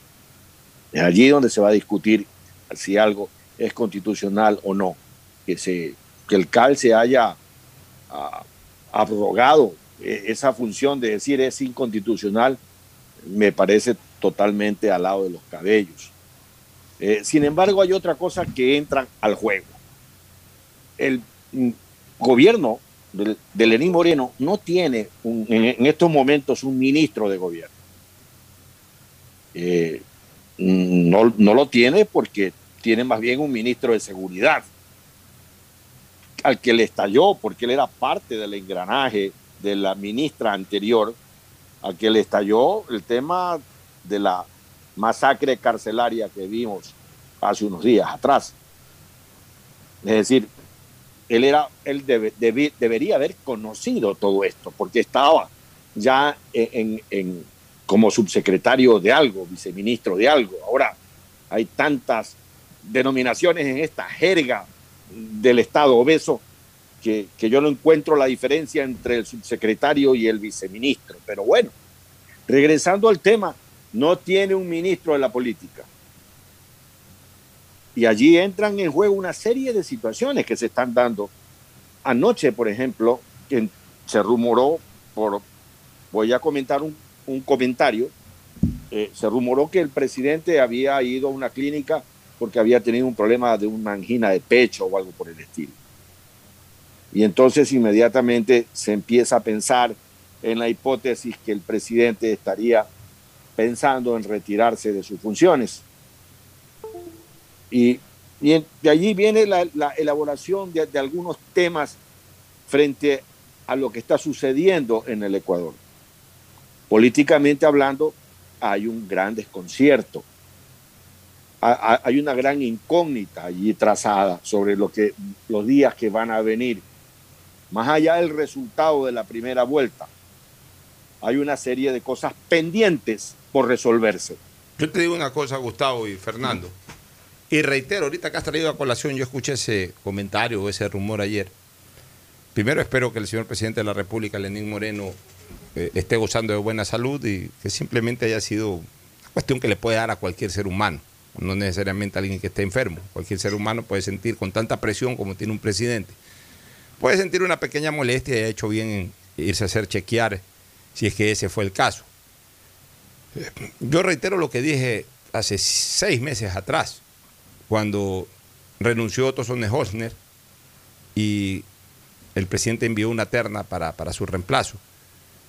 Es allí donde se va a discutir si algo es constitucional o no. Que, se, que el CAL se haya ah, abrogado eh, esa función de decir es inconstitucional, me parece totalmente al lado de los cabellos. Eh, sin embargo, hay otra cosa que entra al juego. El gobierno de, Lenín Moreno no tiene en estos momentos un ministro de gobierno. Eh, no, no lo tiene porque tiene más bien un ministro de seguridad al que le estalló porque él era parte del engranaje de la ministra anterior, al que le estalló el tema de la masacre carcelaria que vimos hace unos días atrás. Es decir, él era, él debe- debe- debería haber conocido todo esto, porque estaba ya en- como subsecretario de algo, viceministro de algo. Ahora hay tantas denominaciones en esta jerga del Estado obeso que, que yo no encuentro la diferencia entre el subsecretario y el viceministro. Pero bueno, regresando al tema, no tiene un ministro de la política. Y allí entran en juego una serie de situaciones que se están dando. Anoche, por ejemplo, se rumoró, por, voy a comentar un, un comentario, eh, se rumoró que el presidente había ido a una clínica porque había tenido un problema de una angina de pecho o algo por el estilo. Y entonces inmediatamente se empieza a pensar en la hipótesis que el presidente estaría pensando en retirarse de sus funciones. Y, de allí viene la, la elaboración de, algunos temas frente a lo que está sucediendo en el Ecuador. Políticamente hablando, hay un gran desconcierto. Ha- ha- Hay una gran incógnita allí trazada sobre lo que, los días que van a venir. Más allá del resultado de la primera vuelta, hay una serie de cosas pendientes por resolverse. Yo te digo una cosa, Gustavo y Fernando. Y reitero, ahorita que has traído a colación, yo escuché ese comentario o ese rumor ayer. Primero espero que el señor presidente de la República, Lenín Moreno, eh, esté gozando de buena salud y que simplemente haya sido cuestión que le puede dar a cualquier ser humano, no necesariamente a alguien que esté enfermo. Cualquier ser humano puede sentir con tanta presión como tiene un presidente. Puede sentir una pequeña molestia y ha hecho bien en irse a hacer chequear si es que ese fue el caso. Yo reitero lo que dije hace seis meses atrás, cuando renunció Otto Hosner y el presidente envió una terna para, para su reemplazo.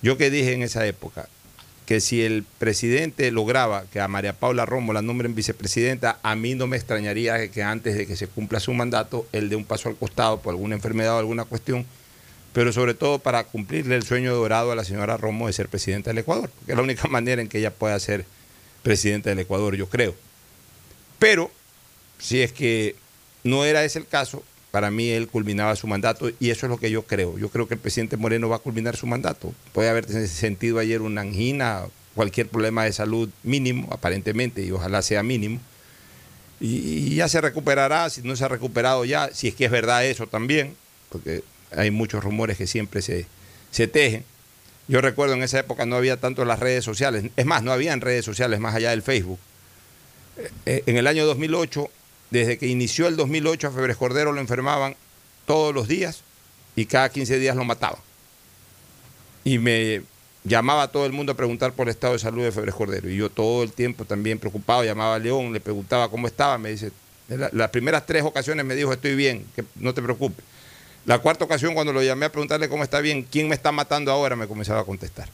Yo que dije en esa época que si el presidente lograba que a María Paula Romo la nombren vicepresidenta, a mí no me extrañaría que, antes de que se cumpla su mandato, él dé un paso al costado por alguna enfermedad o alguna cuestión, pero sobre todo para cumplirle el sueño dorado a la señora Romo de ser presidenta del Ecuador, que es la única manera en que ella pueda ser presidenta del Ecuador, yo creo. Pero si es que no era ese el caso, para mí él culminaba su mandato y eso es lo que yo creo. Yo creo que el presidente Moreno va a culminar su mandato. Puede haber sentido ayer una angina, cualquier problema de salud mínimo, aparentemente, y ojalá sea mínimo. Y, y ya se recuperará, si no se ha recuperado ya, si es que es verdad eso también, porque hay muchos rumores que siempre se, se tejen. Yo recuerdo en esa época no había tanto las redes sociales, es más, no habían redes sociales más allá del Facebook. Eh, En el año 2008 desde que inició el 2008 a Febres Cordero lo enfermaban todos los días y cada 15 días lo mataban. Y me llamaba a todo el mundo a preguntar por el estado de salud de Febres Cordero. Y yo todo el tiempo también preocupado, llamaba a León, le preguntaba cómo estaba. Me dice, la- las primeras tres ocasiones me dijo, estoy bien, que no te preocupes. La cuarta ocasión, cuando lo llamé a preguntarle cómo está bien, quién me está matando ahora, me comenzaba a contestar.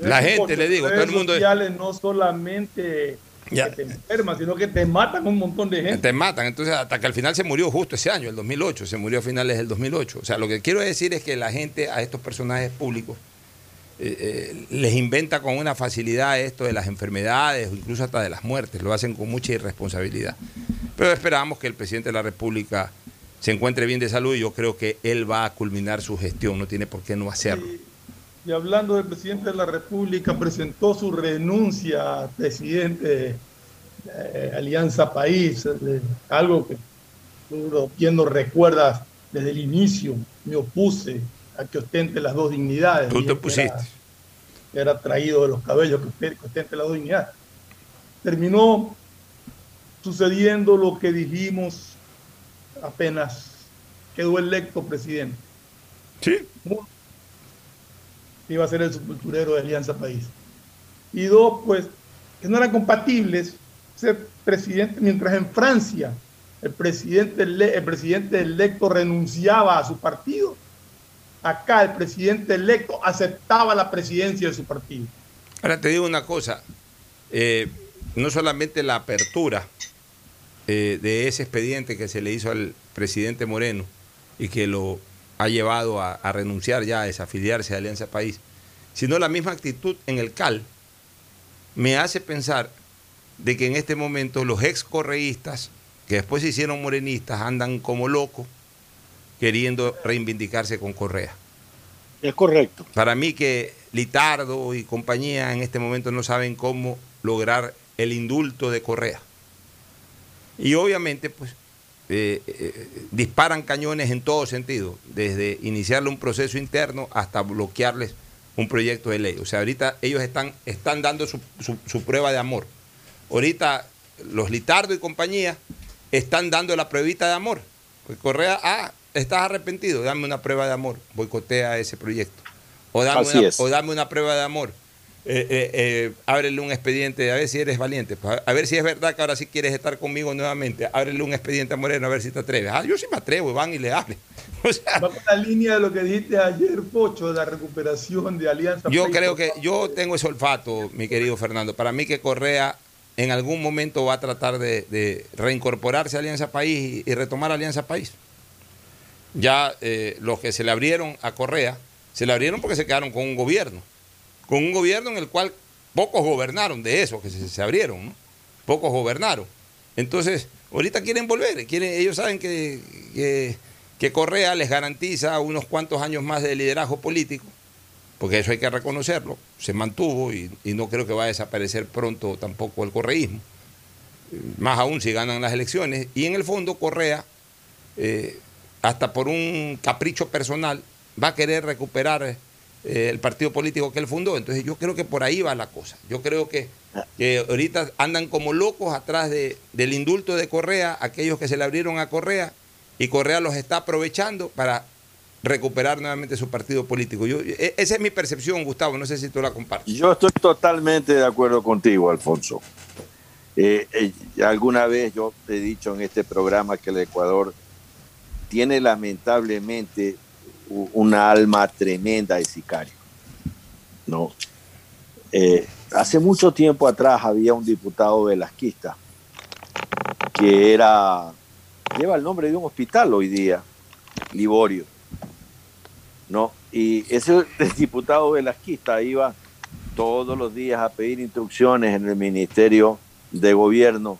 La gente, le digo, todo el mundo... sociales no solamente Ya. que te enferman, sino que te matan un montón de gente. Te matan. Entonces, hasta que al final se murió justo ese año, el 2008. Se murió a finales del 2008. O sea, lo que quiero decir es que la gente a estos personajes públicos eh, eh, les inventa con una facilidad esto de las enfermedades o incluso hasta de las muertes. Lo hacen con mucha irresponsabilidad. Pero esperamos que el presidente de la República se encuentre bien de salud y yo creo que él va a culminar su gestión. No tiene por qué no hacerlo. Y hablando del presidente de la República, presentó su renuncia a presidente de eh, Alianza País, eh, algo que quien no recuerdas desde el inicio, me opuse a que ostente las dos dignidades. Tú te pusiste. Era, traído de los cabellos que usted- que ostente las dos dignidades. Terminó sucediendo lo que dijimos apenas quedó electo presidente. Sí. Iba a ser el sepulturero de Alianza País. Y dos, pues, que no eran compatibles ser presidente, mientras en Francia el presidente, el presidente electo renunciaba a su partido, acá el presidente electo aceptaba la presidencia de su partido. Ahora te digo una cosa, eh, no solamente la apertura eh, de ese expediente que se le hizo al presidente Moreno y que lo ha llevado a, a renunciar ya, a desafiliarse de Alianza País, sino la misma actitud en el CAL me hace pensar de que en este momento los ex correístas, que después se hicieron morenistas, andan como locos queriendo reivindicarse con Correa. Es correcto. Para mí que Litardo y compañía en este momento no saben cómo lograr el indulto de Correa. Y obviamente, pues, eh, eh, disparan cañones en todo sentido, desde iniciarle un proceso interno hasta bloquearles un proyecto de ley. O sea, ahorita ellos están, están dando su, su- su prueba de amor. Ahorita los Litardo y compañía están dando la pruebita de amor. Pues Correa, ah, estás arrepentido, dame una prueba de amor, boicotea ese proyecto. O dame, Así una, es. o dame una prueba de amor. Eh, eh, eh, ábrele un expediente, a ver si eres valiente, pues, a, ver si es verdad que ahora sí quieres estar conmigo nuevamente, ábrele un expediente a Moreno a ver si te atreves. Ah, yo sí me atrevo, van y le hable. Va con la línea de lo que dijiste ayer, Pocho, de la recuperación de Alianza Yo creo que yo tengo ese olfato, mi querido Fernando. Para mí que Correa en algún momento va a tratar de, de reincorporarse a Alianza País y, y retomar Alianza País. Ya eh, los que se le abrieron a Correa, se le abrieron porque se quedaron con un gobierno. Con un gobierno en el cual pocos gobernaron de esos que se, abrieron, ¿no? Pocos gobernaron. Entonces, ahorita quieren volver, ellos saben que, que, Correa les garantiza unos cuantos años más de liderazgo político porque eso hay que reconocerlo, se mantuvo y, no creo que va a desaparecer pronto tampoco el correísmo, más aún si ganan las elecciones. Y en el fondo Correa, eh, hasta por un capricho personal, va a querer recuperar eh, el partido político que él fundó. Entonces yo creo que por ahí va la cosa. Yo creo que, ahorita andan como locos atrás de- del indulto de Correa, aquellos que se le abrieron a Correa, y Correa los está aprovechando para recuperar nuevamente su partido político. Yo, e- esa es mi percepción, Gustavo, no sé si tú la compartes. Yo estoy totalmente de acuerdo contigo, Alfonso. Eh, eh, alguna vez yo he dicho en este programa que el Ecuador tiene lamentablemente una alma tremenda de sicario. ¿no? Eh, hace mucho tiempo atrás había un diputado velasquista que era, lleva el nombre de un hospital hoy día, Liborio. ¿no? Y ese diputado velasquista iba todos los días a pedir instrucciones en el Ministerio de Gobierno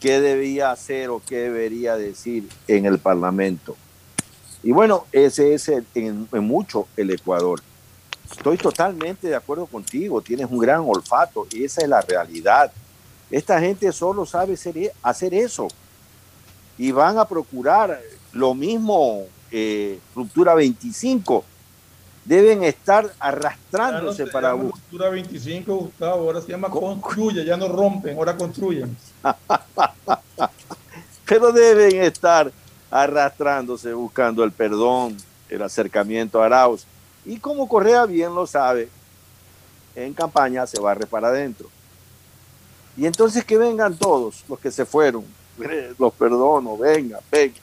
qué debía hacer o qué debería decir en el Parlamento. Y bueno, ese es el- en, en mucho el Ecuador. Estoy totalmente de acuerdo contigo, tienes un gran olfato y esa es la realidad. Esta gente solo sabe ser- hacer eso y van a procurar lo mismo eh, Ruptura 25. Deben estar arrastrándose para. Cultura 25, Gustavo, ahora se llama construye, ya no rompen, ahora construyen. pero deben estar arrastrándose buscando el perdón, el acercamiento a Arauz. Y como Correa bien lo sabe, en campaña se barre para adentro. Y entonces que vengan todos los que se fueron, los perdono, vengan, vengan,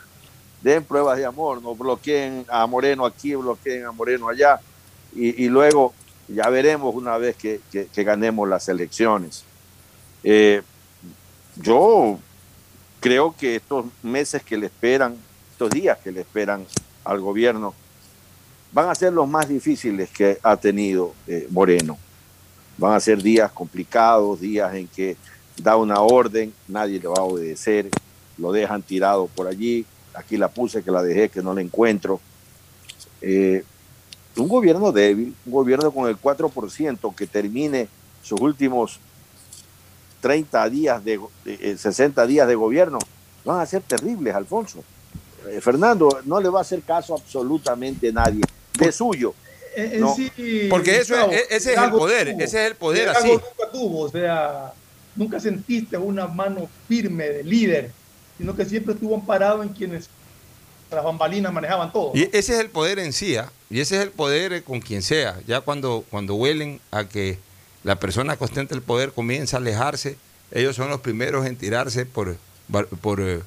den pruebas de amor, no bloqueen a Moreno aquí, bloqueen a Moreno allá, y, luego ya veremos una vez que, que- que ganemos las elecciones. Eh, yo creo que estos meses que le esperan, estos días que le esperan al gobierno, van a ser los más difíciles que ha tenido eh, Moreno. Van a ser días complicados, días en que da una orden, nadie le va a obedecer, lo dejan tirado por allí, aquí la puse que la dejé, que no la encuentro. Eh, un gobierno débil, un gobierno con el 4% que termine sus últimos 30 días de, eh, 60 días de gobierno, van a ser terribles, Alfonso. Eh, Fernando, no le va a hacer caso absolutamente nadie, de suyo. En No. sí, Porque eso es- ese es el poder, tuvo. ese es el poder así. nunca tuvo, o sea, nunca sentiste una mano firme de líder, sino que siempre estuvo amparado en quienes las bambalinas manejaban todo. Y ese es el poder en sí, ¿ah? y ese es el poder eh, con quien sea. Ya cuando, cuando huelen a que la persona que ostenta el poder comienza a alejarse, ellos son los primeros en tirarse por, por eh,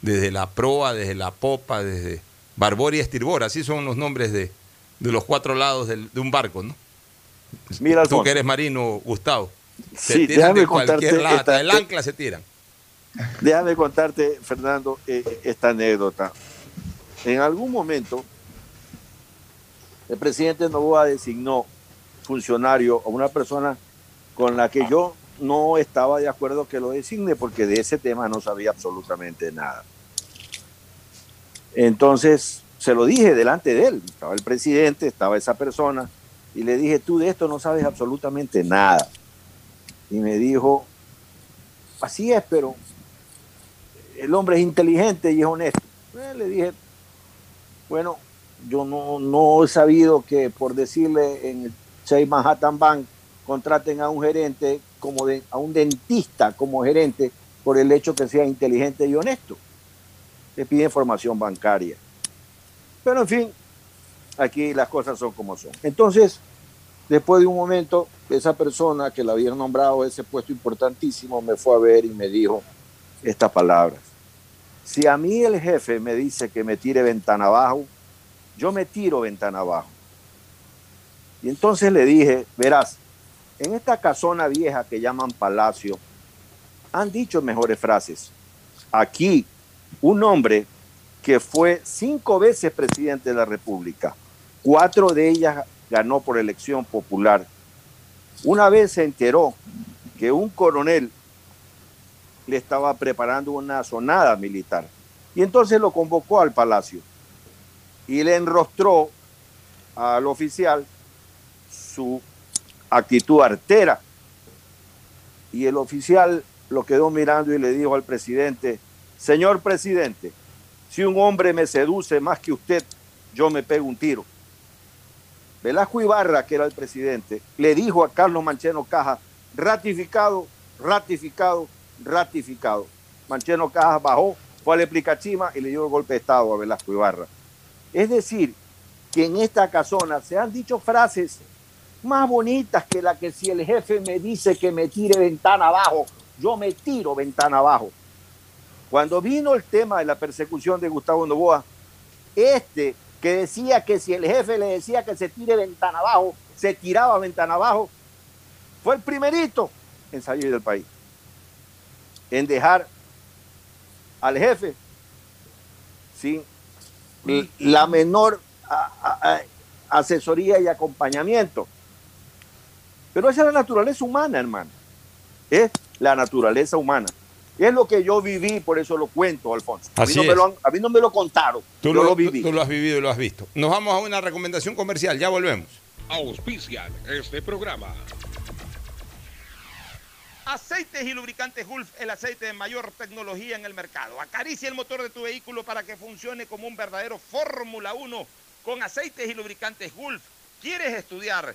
desde la proa, desde la popa, desde barbor y estirboard. Así son los nombres de, de los cuatro lados del- de un barco, ¿no? Mira, Tú que eres marino, Gustavo. Se Sí, tiran déjame de cualquier lado, hasta del ancla se tiran. Déjame contarte, Fernando, eh, esta anécdota. En algún momento, el presidente Novoa designó funcionario a una persona con la que yo no estaba de acuerdo que lo designe porque de ese tema no sabía absolutamente nada. Entonces se lo dije delante de él, estaba el presidente, estaba esa persona, y le dije, tú de esto no sabes absolutamente nada. Y me dijo, así es, pero el hombre es inteligente y es honesto. Eh, le dije, bueno, yo no, no he sabido que por decirle en el Chase Manhattan Bank contraten a un gerente como de, a un dentista como gerente por el hecho que sea inteligente y honesto. Le pide información bancaria. Pero en fin, aquí las cosas son como son. Entonces, después de un momento, esa persona que la había nombrado ese puesto importantísimo me fue a ver y me dijo estas palabras. Si a mí el jefe me dice que me tire ventana abajo, yo me tiro ventana abajo. Y entonces le dije, verás, en esta casona vieja que llaman palacio, han dicho mejores frases. Aquí, un hombre que fue cinco veces presidente de la República, cuatro de ellas ganó por elección popular. Una vez se enteró que un coronel le estaba preparando una sonada militar y entonces lo convocó al palacio y le enrostró al oficial su actitud artera. Y el oficial lo quedó mirando y le dijo al presidente, señor presidente, si un hombre me seduce más que usted, yo me pego un tiro. Velasco Ibarra, que era el presidente, le dijo a Carlos Mancheno Caja, ratificado, ratificado, ratificado. Mancheno Caja bajó, fue al Eplicachima y le dio el golpe de Estado a Velasco Ibarra. Es decir, que en esta casona se han dicho frases más bonitas que la que si el jefe me dice que me tire ventana abajo, yo me tiro ventana abajo. Cuando vino el tema de la persecución de Gustavo Novoa, este que decía que si el jefe le decía que se tire ventana abajo, se tiraba ventana abajo, fue el primerito en salir del país, en dejar al jefe sin la menor asesoría y acompañamiento. Pero esa es la naturaleza humana, hermano. Es la naturaleza humana. Es lo que yo viví, por eso lo cuento, Alfonso. A mí, no, me lo han- a mí no me lo contaron. Tú yo lo, lo viví. tú- tú lo has vivido y lo has visto. Nos vamos a una recomendación comercial, ya volvemos. Auspician este programa. Aceites y lubricantes Gulf, el aceite de mayor tecnología en el mercado. Acaricia el motor de tu vehículo para que funcione como un verdadero Fórmula 1 con aceites y lubricantes Gulf. ¿Quieres estudiar,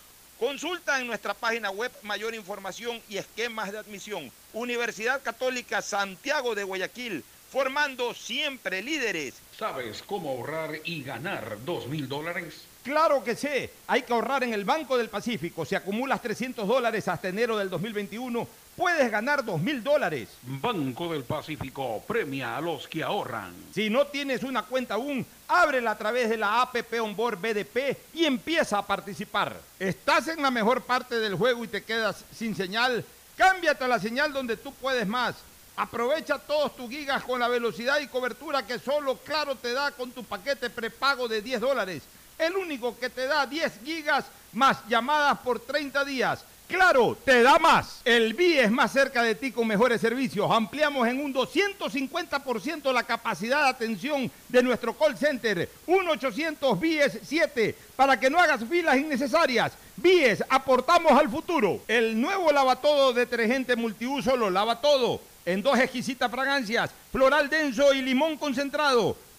Consulta en nuestra página web mayor información y esquemas de admisión. Universidad Católica Santiago de Guayaquil, formando siempre líderes. ¿Sabes cómo ahorrar y ganar dos mil dólares? Claro que sé, hay que ahorrar en el Banco del Pacífico. Si acumulas 300 dólares hasta enero del 2021, puedes ganar 2 mil dólares. Banco del Pacífico premia a los que ahorran. Si no tienes una cuenta aún, ábrela a través de la APP Onboard BDP y empieza a participar. ¿Estás en la mejor parte del juego y te quedas sin señal? Cámbiate a la señal donde tú puedes más. Aprovecha todos tus gigas con la velocidad y cobertura que solo Claro te da con tu paquete prepago de 10 dólares. El único que te da 10 gigas más llamadas por 30 días. Claro, te da más. El BIE es más cerca de ti con mejores servicios. Ampliamos en un 250% la capacidad de atención de nuestro call center. 1-800 BIES 7 para que no hagas filas innecesarias. BIES, aportamos al futuro. El nuevo lavatodo detergente multiuso lo lava todo. En dos exquisitas fragancias, floral denso y limón concentrado.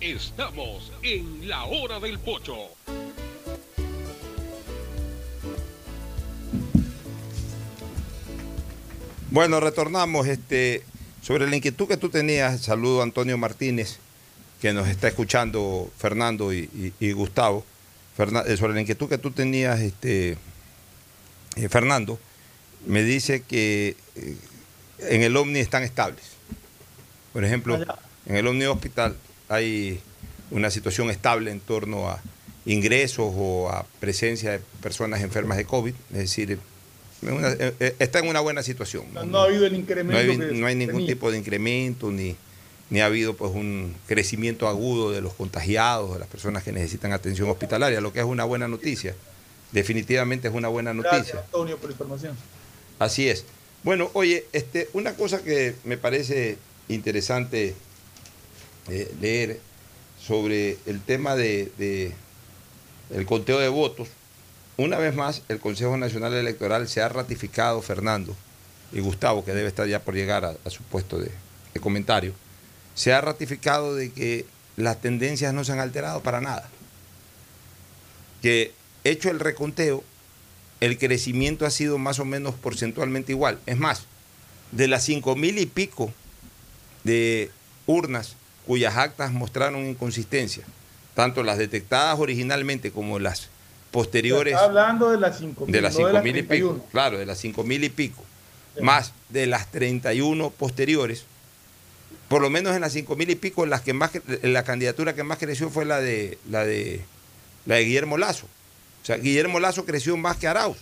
Estamos en la hora del pocho. Bueno, retornamos este, sobre la inquietud que tú tenías. Saludo a Antonio Martínez, que nos está escuchando, Fernando y, y- y Gustavo. Eh, sobre la inquietud que tú tenías, este, eh, Fernando, me dice que eh, en el Omni están estables. Por ejemplo, en el Omni Hospital hay una situación estable en torno a ingresos o a presencia de personas enfermas de COVID, es decir, una- eh, eh, está en una buena situación. No ha habido el No incremento. hay, que no hay ningún tenía. tipo de incremento, ni, ni ha habido pues un crecimiento agudo de los contagiados, de las personas que necesitan atención hospitalaria, lo que es una buena noticia. Definitivamente es una buena noticia. Gracias, Antonio, por la información. Así es. Bueno, oye, este, una cosa que me parece interesante leer sobre el tema de, el conteo de votos. Una vez más, el Consejo Nacional Electoral se ha ratificado, Fernando y Gustavo, que debe estar ya por llegar a, a su puesto de, de comentario, se ha ratificado de que las tendencias no se han alterado para nada. Que hecho el reconteo, el crecimiento ha sido más o menos porcentualmente igual. Es más, de las cinco mil y pico de urnas cuyas actas mostraron inconsistencia, tanto las detectadas originalmente como las posteriores Está hablando de las 5 de las no de 5 mil y pico, 31. claro, de las 5 mil y pico, más de las 31 posteriores, por lo menos en las 5 mil y pico, las que más, la candidatura que más creció fue la de, la de, la de Guillermo Lazo. O sea, Guillermo Lazo creció más que Arauz.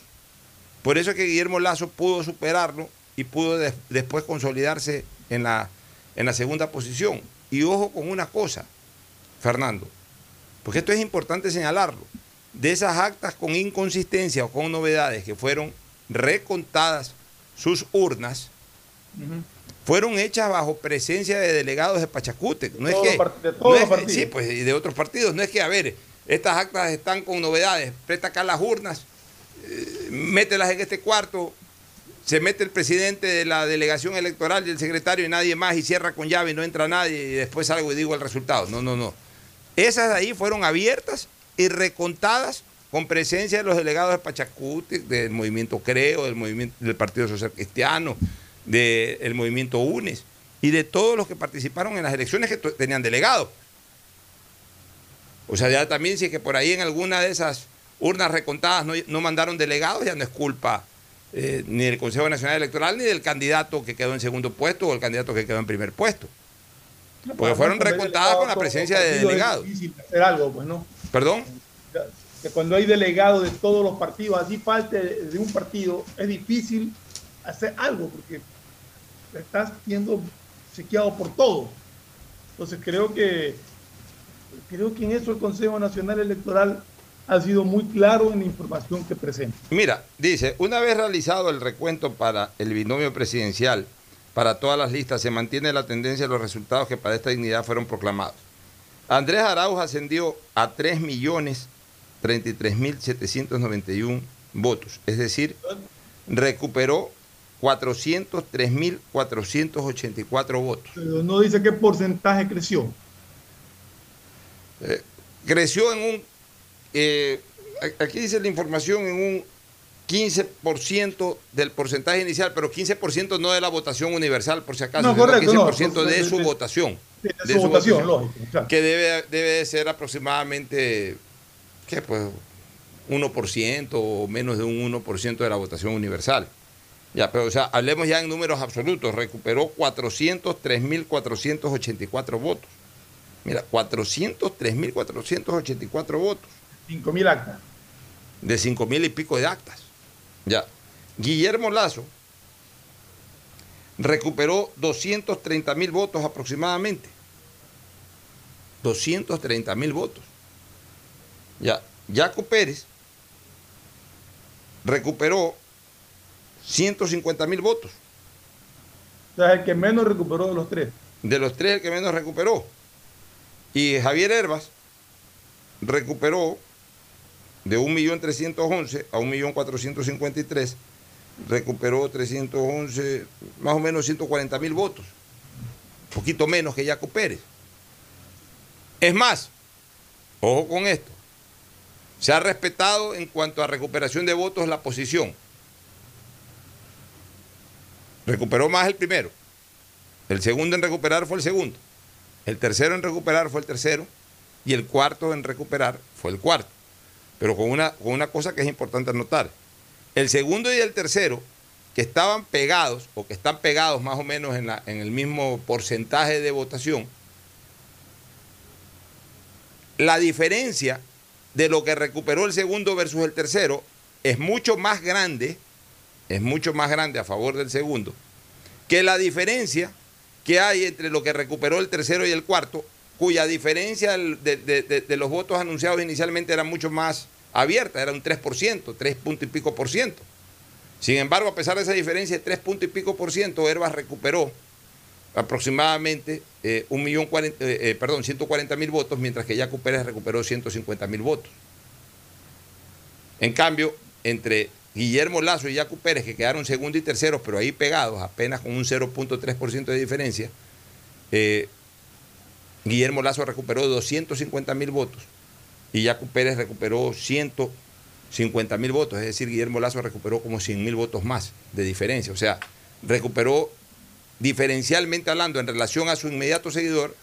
Por eso es que Guillermo Lazo pudo superarlo y pudo des- después consolidarse en la, en la segunda posición. Y ojo con una cosa, Fernando, porque esto es importante señalarlo. De esas actas con inconsistencia o con novedades que fueron recontadas sus urnas, fueron hechas bajo presencia de delegados de Pachacute. No es que, de todos no es los que- partidos. sí, pues y de otros partidos. No es que, a ver, estas actas están con novedades, presta acá las urnas, eh, mételas en este cuarto, se mete el presidente de la delegación electoral y el secretario y nadie más y cierra con llave y no entra nadie y después salgo y digo el resultado. No, no, no. Esas ahí fueron abiertas y recontadas con presencia de los delegados de Pachacuti, del movimiento Creo, del movimiento del Partido Social Cristiano, del movimiento UNES y de todos los que participaron en las elecciones que tenían delegados. O sea, ya también si es que por ahí en alguna de esas urnas recontadas no, no mandaron delegados, ya no es culpa eh, ni del Consejo Nacional Electoral ni del candidato que quedó en segundo puesto o el candidato que quedó en primer puesto. Porque fueron recontadas con la delegados, presencia de partidos es delegados. difícil hacer algo, pues no. ¿Perdón? Que cuando hay delegados de todos los partidos, así parte de de un partido, es difícil hacer algo porque estás siendo chequeado por todo. Entonces creo que creo que en eso el Consejo Nacional Electoral ha sido muy claro en la información que presenta. Mira, dice, una vez realizado el recuento para el binomio presidencial, para todas las listas, se mantiene la tendencia de los resultados que para esta dignidad fueron proclamados. Andrés Arauz ascendió a 3.033.791 votos, es decir, recuperó 403.484 votos. Pero no dice qué porcentaje creció. Eh, creció en un, eh, aquí dice la información, en un 15% del porcentaje inicial, pero 15% no de la votación universal, por si acaso, No, sino correcto, no, 15% de, de- su de- votación. de su votación, lógico, claro. Que debe, debe de ser aproximadamente, ¿qué? Pues 1% o menos de un 1% de la votación universal. Ya, pero o sea, hablemos ya en números absolutos. Recuperó 403.484 votos. Mira, 403.484 votos 5 mil actas. de 5 mil y pico de actas. Ya. Guillermo Lazo recuperó 230 mil votos aproximadamente. 230 mil votos. Ya. Jaco Pérez recuperó 150 mil votos. O sea, el que menos recuperó de los tres. De los tres, el que menos recuperó. Y Javier Herbas recuperó de 1.311 a 1.453, recuperó 311, más o menos 140 mil votos. Un poquito menos que Jaco Pérez. Es más, ojo con esto, se ha respetado en cuanto a recuperación de votos la posición. Recuperó más el primero. El segundo en recuperar fue el segundo. El tercero en recuperar fue el tercero. Y el cuarto en recuperar fue el cuarto. Pero con una, con una cosa que es importante anotar. El segundo y el tercero, que estaban pegados, o que están pegados más o menos en, la- en el mismo porcentaje de votación, la diferencia de lo que recuperó el segundo versus el tercero es mucho más grande, es mucho más grande a favor del segundo, que la diferencia que hay entre lo que recuperó el tercero y el cuarto, cuya diferencia de, los votos anunciados inicialmente era mucho más abierta, era un 3%, 3 punto y pico por ciento. Sin embargo, a pesar de esa diferencia de 3 punto y pico por ciento, Herbas recuperó aproximadamente eh, un millón cuarenta- eh, eh, 140 mil votos, mientras que Jaco Pérez recuperó 150 mil votos. En cambio, entre Guillermo Lazo y Jaco Pérez, que quedaron segundo y terceros, pero ahí pegados, apenas con un 0.3% de diferencia, Guillermo Lazo recuperó 250 mil votos y Jaco Pérez recuperó 50 mil votos, es decir, Guillermo Lazo recuperó como 100 mil votos más de diferencia. O sea, recuperó diferencialmente hablando en relación a su inmediato seguidor,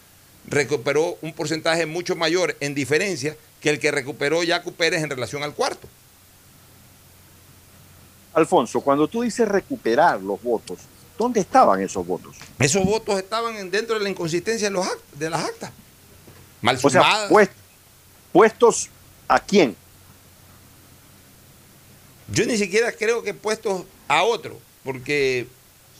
recuperó un porcentaje mucho mayor en diferencia que el que recuperó Yacu Pérez en relación al cuarto. Alfonso, cuando tú dices recuperar los votos, ¿dónde estaban esos votos? Esos votos estaban en- dentro de la inconsistencia de, los act- de las actas. Mal O sea, pues- puestos a quién? Yo ni siquiera creo que puestos a otro, porque.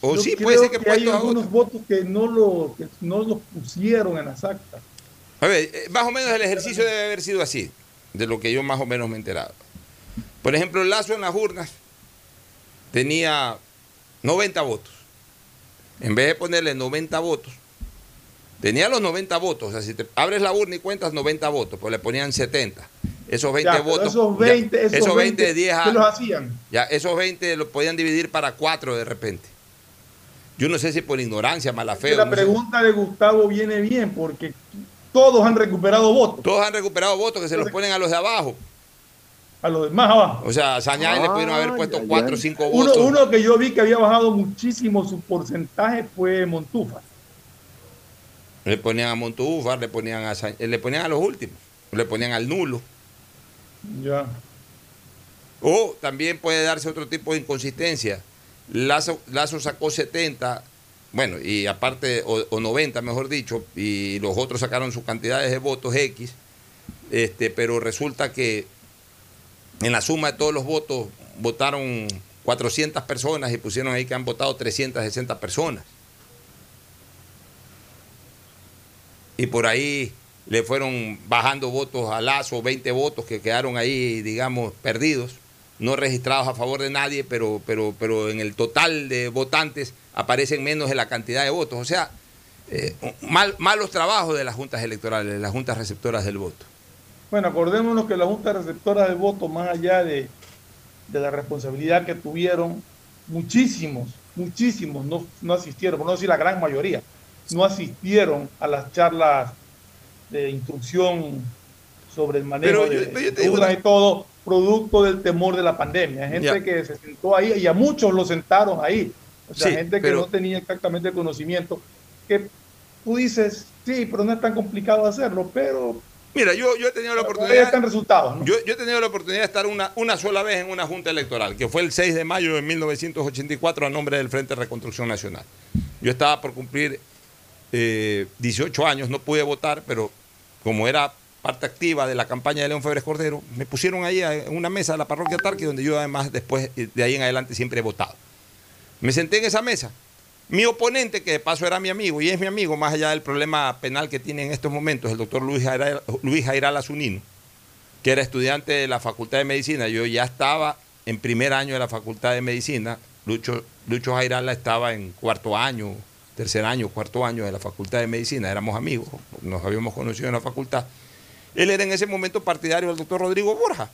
O Yo sí, creo puede ser que, hay puestos a algunos otro. votos que no, lo, que no los pusieron en las actas. A ver, eh, más o menos el ejercicio debe haber sido así, de lo que yo más o menos me he enterado. Por ejemplo, el Lazo en las urnas tenía 90 votos. En vez de ponerle 90 votos, tenía los 90 votos. O sea, si te abres la urna y cuentas 90 votos, pues le ponían 70. Esos 20 Ya, pero votos. Esos ya, 20, esos esos 20 de 20 10 ¿qué a- los hacían? Ya, esos 20 los podían dividir para 4 de repente. Yo no sé si por ignorancia, mala fe. la no sé. pregunta de Gustavo viene bien porque todos han recuperado votos. Todos han recuperado votos que se los ponen a los de abajo. A los demás abajo. O sea, a Sañay le pudieron haber Ay, puesto ay, 4 o ay. 5 Uno, votos. uno que yo vi que había bajado muchísimo su porcentaje fue Montufa. Le ponían a Montúfar, le ponían a Sa- le ponían a los últimos, le ponían al nulo. Ya. O también puede darse otro tipo de inconsistencia. Lazo, Lazo sacó 70, bueno, y aparte, o, o 90, mejor dicho, y los otros sacaron sus cantidades de votos X, este, pero resulta que en la suma de todos los votos votaron 400 personas y pusieron ahí que han votado 360 personas. y por ahí le fueron bajando votos a Lazo, 20 votos que quedaron ahí, digamos, perdidos, no registrados a favor de nadie, pero, pero, pero en el total de votantes aparecen menos de la cantidad de votos. O sea, eh, mal- malos trabajos de las juntas electorales, de las juntas receptoras del voto. Bueno, acordémonos que la Junta Receptora del Voto, más allá de, de la responsabilidad que tuvieron, muchísimos, muchísimos no, no asistieron, por no decir la gran mayoría, no asistieron a las charlas de instrucción sobre el manejo Pero yo- de, de urnas una- y todo, producto del temor de la pandemia. Hay gente que se sentó ahí y a muchos lo sentaron ahí. O sea, Sí, gente que pero- no tenía exactamente el conocimiento. Que tú dices, sí, pero no es tan complicado hacerlo, pero Mira, yo, yo he tenido la oportunidad. están resultados. ¿no? Yo, yo he tenido la oportunidad de estar una, una sola vez en una junta electoral, que fue el 6 de mayo de 1984 a nombre del Frente de Reconstrucción Nacional. Yo estaba por cumplir eh, 18 años, no pude votar, pero como era parte activa de la campaña de León Febres Cordero, me pusieron ahí en una mesa de la parroquia Tarqui, donde yo además después eh, de ahí en adelante siempre he votado. Me senté en esa mesa. Mi oponente, que de paso era mi amigo y es mi amigo, más allá del problema penal que tiene en estos momentos, el doctor Luis Jairal, Luis Azunino, que era estudiante de la Facultad de Medicina. Yo ya estaba en primer año de la Facultad de Medicina. Lucho, Lucho Jairala estaba en cuarto año, tercer año, cuarto año de la Facultad de Medicina. Éramos amigos, nos habíamos conocido en la facultad. Él era en ese momento partidario del doctor Rodrigo Borja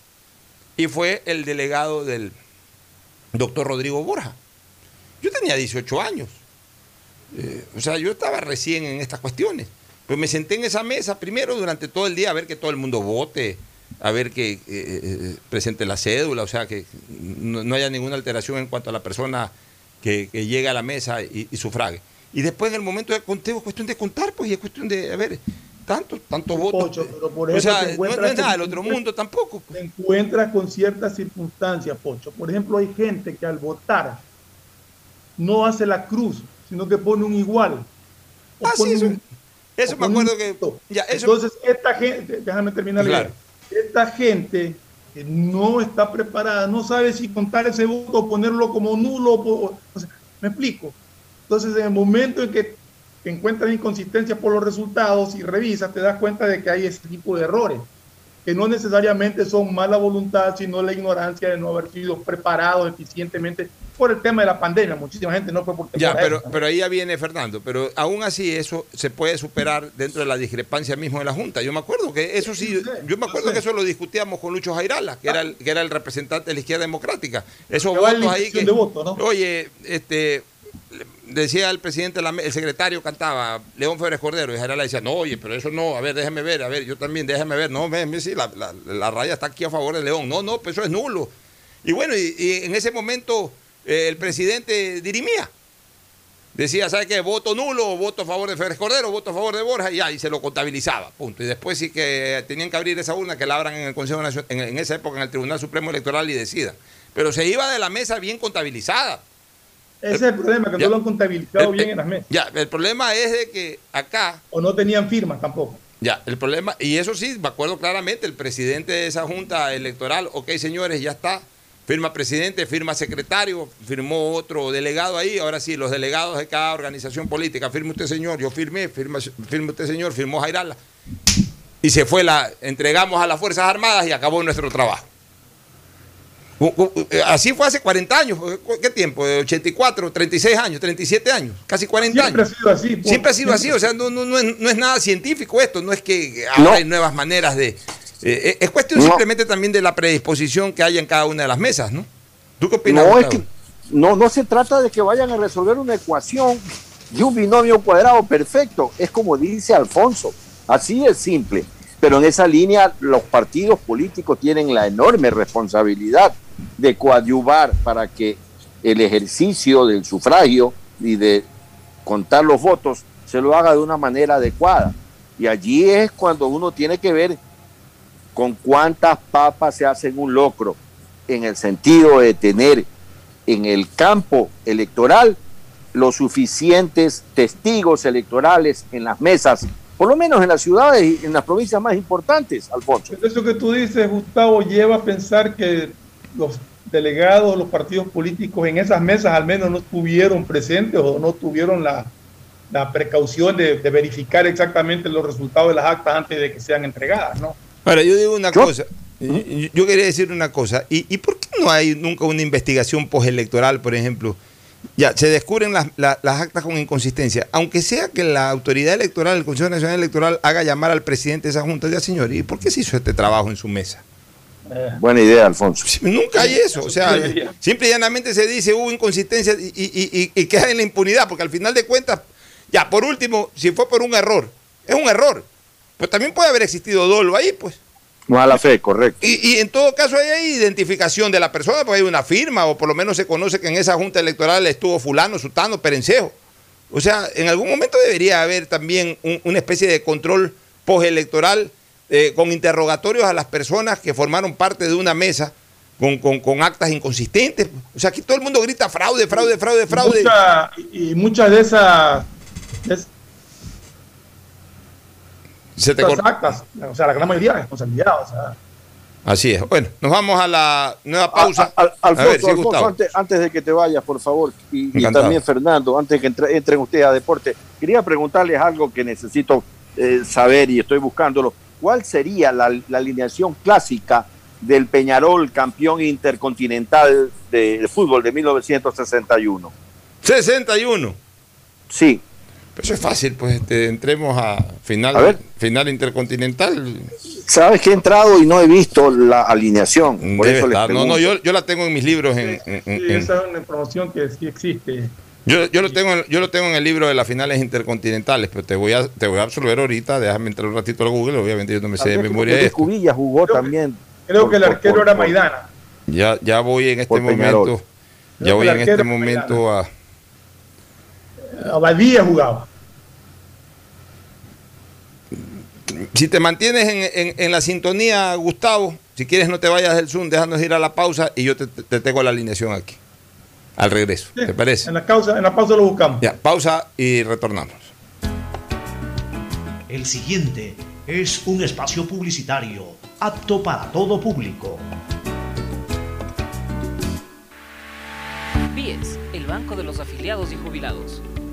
y fue el delegado del doctor Rodrigo Borja. Yo tenía 18 años. Eh, o sea, yo estaba recién en estas cuestiones. Pues me senté en esa mesa primero durante todo el día a ver que todo el mundo vote, a ver que eh, eh, presente la cédula, o sea, que no, no haya ninguna alteración en cuanto a la persona que, que llega a la mesa y, y sufrague. Y después en el momento de conteo es cuestión de contar, pues, y es cuestión de, a ver, tantos, tantos votos. Pocho, pero por o sea, te no, no es nada del otro mundo tampoco. te encuentras con ciertas circunstancias, Pocho. Por ejemplo, hay gente que al votar no hace la cruz, sino que pone un igual. O Ah, sí, pone eso- un- Eso me acuerdo que. punto. Ya, eso, Entonces, esta gente, déjame terminar. Claro. Esta gente que no está preparada, no sabe si contar ese voto o ponerlo como nulo. o- o sea, ¿Me explico? Entonces, en el momento en que encuentras inconsistencia por los resultados y revisas, te das cuenta de que hay ese tipo de errores, que no necesariamente son mala voluntad, sino la ignorancia de no haber sido preparados eficientemente por el tema de la pandemia. Muchísima gente no fue por Ya, pero, eso. pero ahí ya viene Fernando. Pero aún así eso se puede superar dentro de la discrepancia mismo de la Junta. Yo me acuerdo que eso sí, yo me acuerdo que eso lo discutíamos con Lucho Jairala, que era el, que era el representante de la izquierda democrática. Esos votos ahí que, de voto, ¿no? oye, este, decía el presidente, el secretario cantaba, León Febres Cordero, y Jarala decía, no, oye, pero eso no, a ver, déjeme ver, a ver, yo también, déjeme ver, no, me, sí, la, la- la raya está aquí a favor de León, no, no, pues eso es nulo. Y bueno, y, en ese momento eh, el presidente dirimía. Decía, ¿sabe qué? Voto nulo, voto a favor de Febres Cordero, voto a favor de Borja, y y se lo contabilizaba, punto. Y después sí que tenían que abrir esa urna, que la abran en el Consejo Nacional, en, en esa época en el Tribunal Supremo Electoral y decidan. Pero se iba de la mesa bien contabilizada. Ese es el problema, que Ya. no lo han contabilizado Eh, bien eh, en las mesas. Ya, el problema es de que acá, O no tenían firmas tampoco. ya, el problema, y eso sí, me acuerdo claramente, el presidente de esa junta electoral, ok, señores, ya está, firma presidente, firma secretario, firmó otro delegado ahí, ahora sí, los delegados de cada organización política, firme usted, señor, yo firmé, firma, firme usted, señor, firmó Jairala, y se fue la, entregamos a las Fuerzas Armadas y acabó nuestro trabajo. Eh, Así fue hace 40 años. ¿Qué tiempo? ¿De 84, 36 años, 37 años, casi 40 Siempre años. ha sido así. pues. Siempre ha sido así, o sea, no, no- no es, no es nada científico esto, no es que ahora No. hay nuevas maneras de... eh, es cuestión No. simplemente también de la predisposición que haya en cada una de las mesas, ¿no? ¿Tú qué opinas? No, es que no, no se trata de que vayan a resolver una ecuación de un binomio cuadrado perfecto. Es como dice Alfonso, así es simple. Pero en esa línea los partidos políticos tienen la enorme responsabilidad de coadyuvar para que el ejercicio del sufragio y de contar los votos se lo haga de una manera adecuada. Y allí es cuando uno tiene que ver con cuántas papas se hacen un locro en el sentido de tener en el campo electoral los suficientes testigos electorales en las mesas, por lo menos en las ciudades y en las provincias más importantes, Alfonso. Eso que tú dices, Gustavo, lleva a pensar que los delegados, los partidos políticos en esas mesas al menos no estuvieron presentes o no tuvieron la, la precaución de, de verificar exactamente los resultados de las actas antes de que sean entregadas, ¿no? Ahora, yo digo una cosa. Yo, yo quería decir una cosa. ¿Y, y por qué no hay nunca una investigación postelectoral, por ejemplo? Ya, se descubren las, la- las actas con inconsistencia. Aunque sea que la autoridad electoral, el Consejo Nacional Electoral, haga llamar al presidente de esa junta, ya señor, ¿y por qué se hizo este trabajo en su mesa? Buena idea, Alfonso. Nunca hay eso. O sea, simple y llanamente se dice hubo inconsistencia y, y- y- y queda en la impunidad, porque al final de cuentas, ya, por último, si fue por un error, es un error. Pues también puede haber existido dolo ahí, pues. Mala fe, correcto. Y, y en todo caso ahí hay identificación de la persona, porque hay una firma, o por lo menos se conoce que en esa junta electoral estuvo fulano, sutano, perencejo. O sea, en algún momento debería haber también un- una especie de control postelectoral eh, con interrogatorios a las personas que formaron parte de una mesa con, con- con actas inconsistentes. O sea, aquí todo el mundo grita fraude, fraude, fraude, fraude. Mucha- y muchas de esas, de esas Se te actas, o sea, la gran mayoría es responsabilidad, o sea, Así es. Bueno, nos vamos a la nueva pausa. A- a- A Alfonso, ver, sí, Alfonso, antes, antes de que te vayas, por favor, y, también Fernando, antes de que entre- entren ustedes a deporte, quería preguntarles algo que necesito eh, saber y estoy buscándolo. ¿Cuál sería la, la alineación clásica del Peñarol campeón intercontinental de, de fútbol de 1961? 61. Sí. Pero eso es fácil, pues este, entremos a final, A ver. final intercontinental. Sabes que he entrado y no he visto la alineación, por Debe eso les. No, no, yo, yo la tengo en mis libros. En, en- en- sí, en- esa es una información que sí existe. Yo, yo lo tengo, en- yo lo tengo en el libro de las finales intercontinentales, pero te voy a, te voy a absolver ahorita. Déjame entrar un ratito al Google. Obviamente yo no me sé de memoria. Cubilla jugó también. Creo que el arquero por- era Maidana. Ya, ya voy en este momento. Ya Creo voy que en este momento a. Abadía jugaba. Si te mantienes en, en- en la sintonía, Gustavo, si quieres no te vayas del Zoom, déjanos ir a la pausa y yo te, te tengo la alineación aquí. Al regreso. ¿Te parece? En la, causa, en la pausa lo buscamos. Ya, pausa y retornamos. El siguiente es un espacio publicitario apto para todo público. BIES, el banco de los afiliados y jubilados.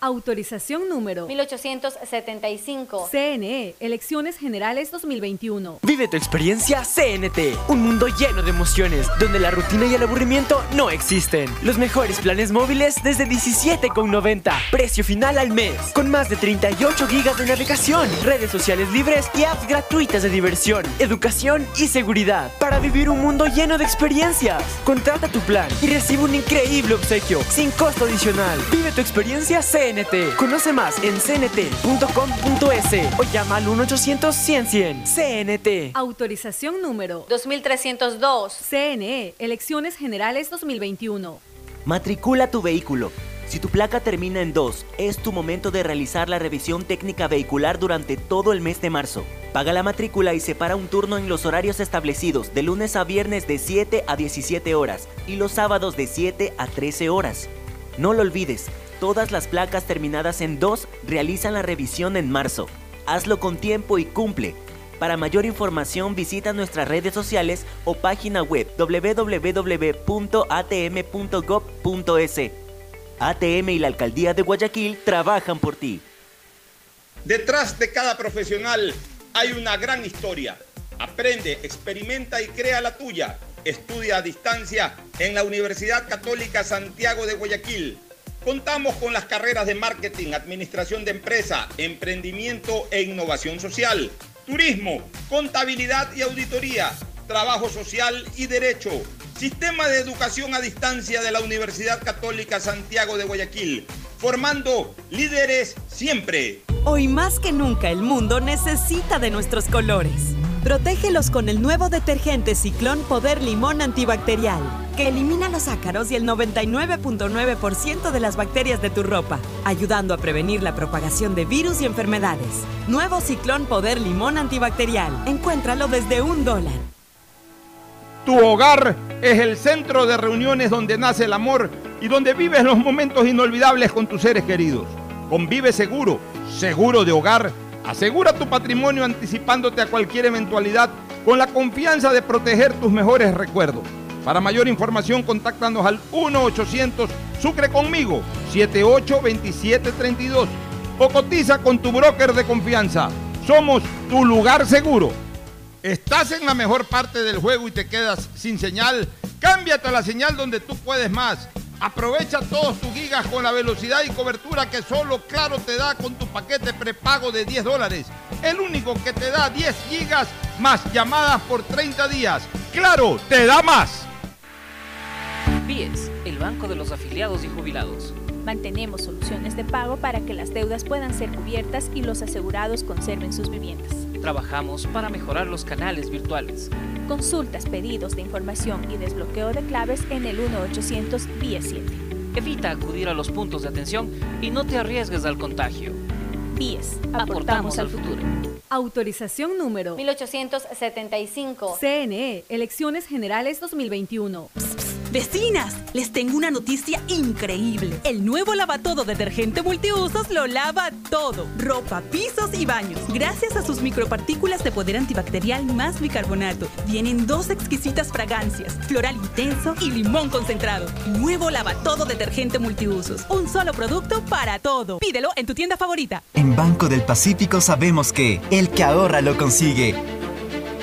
Autorización número 1875. CNE, Elecciones Generales 2021. Vive tu experiencia CNT, un mundo lleno de emociones, donde la rutina y el aburrimiento no existen. Los mejores planes móviles desde 17,90, precio final al mes, con más de 38 gigas de navegación, redes sociales libres y apps gratuitas de diversión, educación y seguridad, para vivir un mundo lleno de experiencias. Contrata tu plan y recibe un increíble obsequio, sin costo adicional. Vive tu experiencia CNT. Conoce más en cnt.com.es o llama al 1-800-100-100. CNT. Autorización número 2302. CNE, Elecciones Generales 2021. Matricula tu vehículo. Si tu placa termina en 2, es tu momento de realizar la revisión técnica vehicular durante todo el mes de marzo. Paga la matrícula y separa un turno en los horarios establecidos de lunes a viernes de 7 a 17 horas y los sábados de 7 a 13 horas. No lo olvides, todas las placas terminadas en 2 realizan la revisión en marzo. Hazlo con tiempo y cumple. Para mayor información visita nuestras redes sociales o página web www.atm.gov.es. ATM y la Alcaldía de Guayaquil trabajan por ti. Detrás de cada profesional hay una gran historia. Aprende, experimenta y crea la tuya. Estudia a distancia en la Universidad Católica Santiago de Guayaquil. Contamos con las carreras de marketing, administración de empresa, emprendimiento e innovación social, turismo, contabilidad y auditoría, trabajo social y derecho. Sistema de educación a distancia de la Universidad Católica Santiago de Guayaquil, formando líderes siempre. Hoy más que nunca el mundo necesita de nuestros colores. Protégelos con el nuevo detergente Ciclón Poder Limón Antibacterial, que elimina los ácaros y el 99.9% de las bacterias de tu ropa, ayudando a prevenir la propagación de virus y enfermedades. Nuevo Ciclón Poder Limón Antibacterial. Encuéntralo desde un dólar. Tu hogar es el centro de reuniones donde nace el amor y donde vives los momentos inolvidables con tus seres queridos. Convive seguro, seguro de hogar. Asegura tu patrimonio anticipándote a cualquier eventualidad con la confianza de proteger tus mejores recuerdos. Para mayor información, contáctanos al 1-800 Sucre conmigo 782732 o cotiza con tu broker de confianza. Somos tu lugar seguro. ¿Estás en la mejor parte del juego y te quedas sin señal? Cámbiate a la señal donde tú puedes más. Aprovecha todos tus gigas con la velocidad y cobertura que solo Claro te da con tu paquete prepago de 10 dólares. El único que te da 10 gigas más llamadas por 30 días. Claro, te da más. BIES, el banco de los afiliados y jubilados. Mantenemos soluciones de pago para que las deudas puedan ser cubiertas y los asegurados conserven sus viviendas. Trabajamos para mejorar los canales virtuales. Consultas, pedidos de información y desbloqueo de claves en el 1-800 BIES 7. Evita acudir a los puntos de atención y no te arriesgues al contagio. BIES. Aportamos al futuro. Autorización número 1875. CNE, Elecciones Generales 2021. Vecinas, les tengo una noticia increíble. El nuevo lavatodo detergente multiusos lo lava todo. Ropa, pisos y baños. Gracias a sus micropartículas de poder antibacterial más bicarbonato. Vienen dos exquisitas fragancias, floral intenso y limón concentrado. Nuevo lavatodo detergente multiusos. Un solo producto para todo. Pídelo en tu tienda favorita. En Banco del Pacífico sabemos que el que ahorra lo consigue.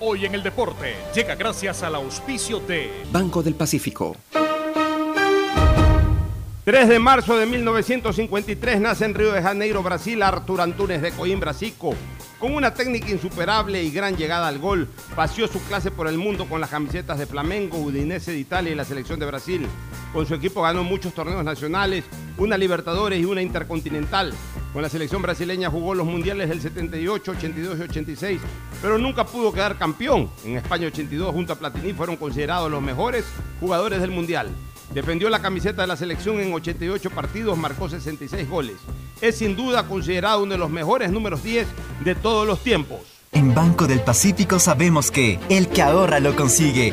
Hoy en el deporte llega gracias al auspicio de Banco del Pacífico. 3 de marzo de 1953 nace en Río de Janeiro, Brasil, Artur Antunes de Coimbra Zico. Con una técnica insuperable y gran llegada al gol, paseó su clase por el mundo con las camisetas de Flamengo, Udinese de Italia y la selección de Brasil. Con su equipo ganó muchos torneos nacionales, una Libertadores y una Intercontinental. Con la selección brasileña jugó los mundiales del 78, 82 y 86, pero nunca pudo quedar campeón. En España 82 junto a Platini fueron considerados los mejores jugadores del mundial. Defendió la camiseta de la selección en 88 partidos, marcó 66 goles. Es sin duda considerado uno de los mejores números 10 de todos los tiempos. En Banco del Pacífico sabemos que el que ahorra lo consigue.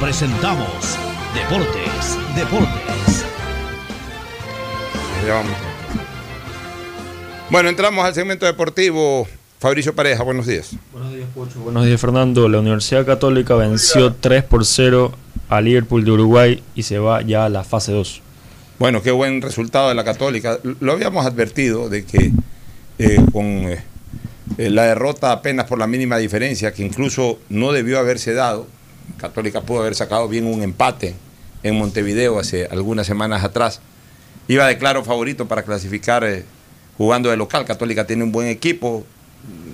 presentamos Deportes, Deportes. Bueno, entramos al segmento deportivo. Fabricio Pareja, buenos días. Buenos días, Pocho. Buenos días, Fernando. La Universidad Católica venció 3 por 0 a Liverpool de Uruguay y se va ya a la fase 2. Bueno, qué buen resultado de la Católica. Lo habíamos advertido de que eh, con eh, eh, la derrota apenas por la mínima diferencia, que incluso no debió haberse dado, Católica pudo haber sacado bien un empate en Montevideo hace algunas semanas atrás. Iba de claro favorito para clasificar eh, jugando de local. Católica tiene un buen equipo.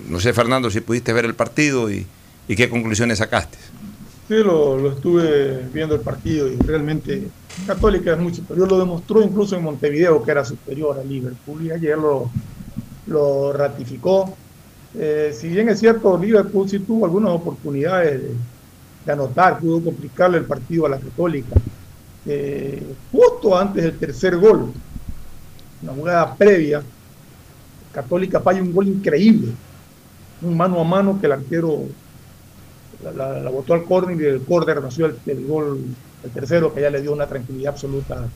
No sé, Fernando, si pudiste ver el partido y, qué conclusiones sacaste. Sí, lo, estuve viendo el partido y realmente Católica es muy superior. Lo demostró incluso en Montevideo que era superior a Liverpool y ayer lo, lo ratificó. Eh, si bien es cierto, Liverpool sí tuvo algunas oportunidades de, de anotar, pudo complicarle el partido a la Católica. Eh, justo antes del tercer gol, una jugada previa, Católica falla un gol increíble, un mano a mano que el arquero la, botó al córner y el córner nació el, el, gol, el tercero, que ya le dio una tranquilidad absoluta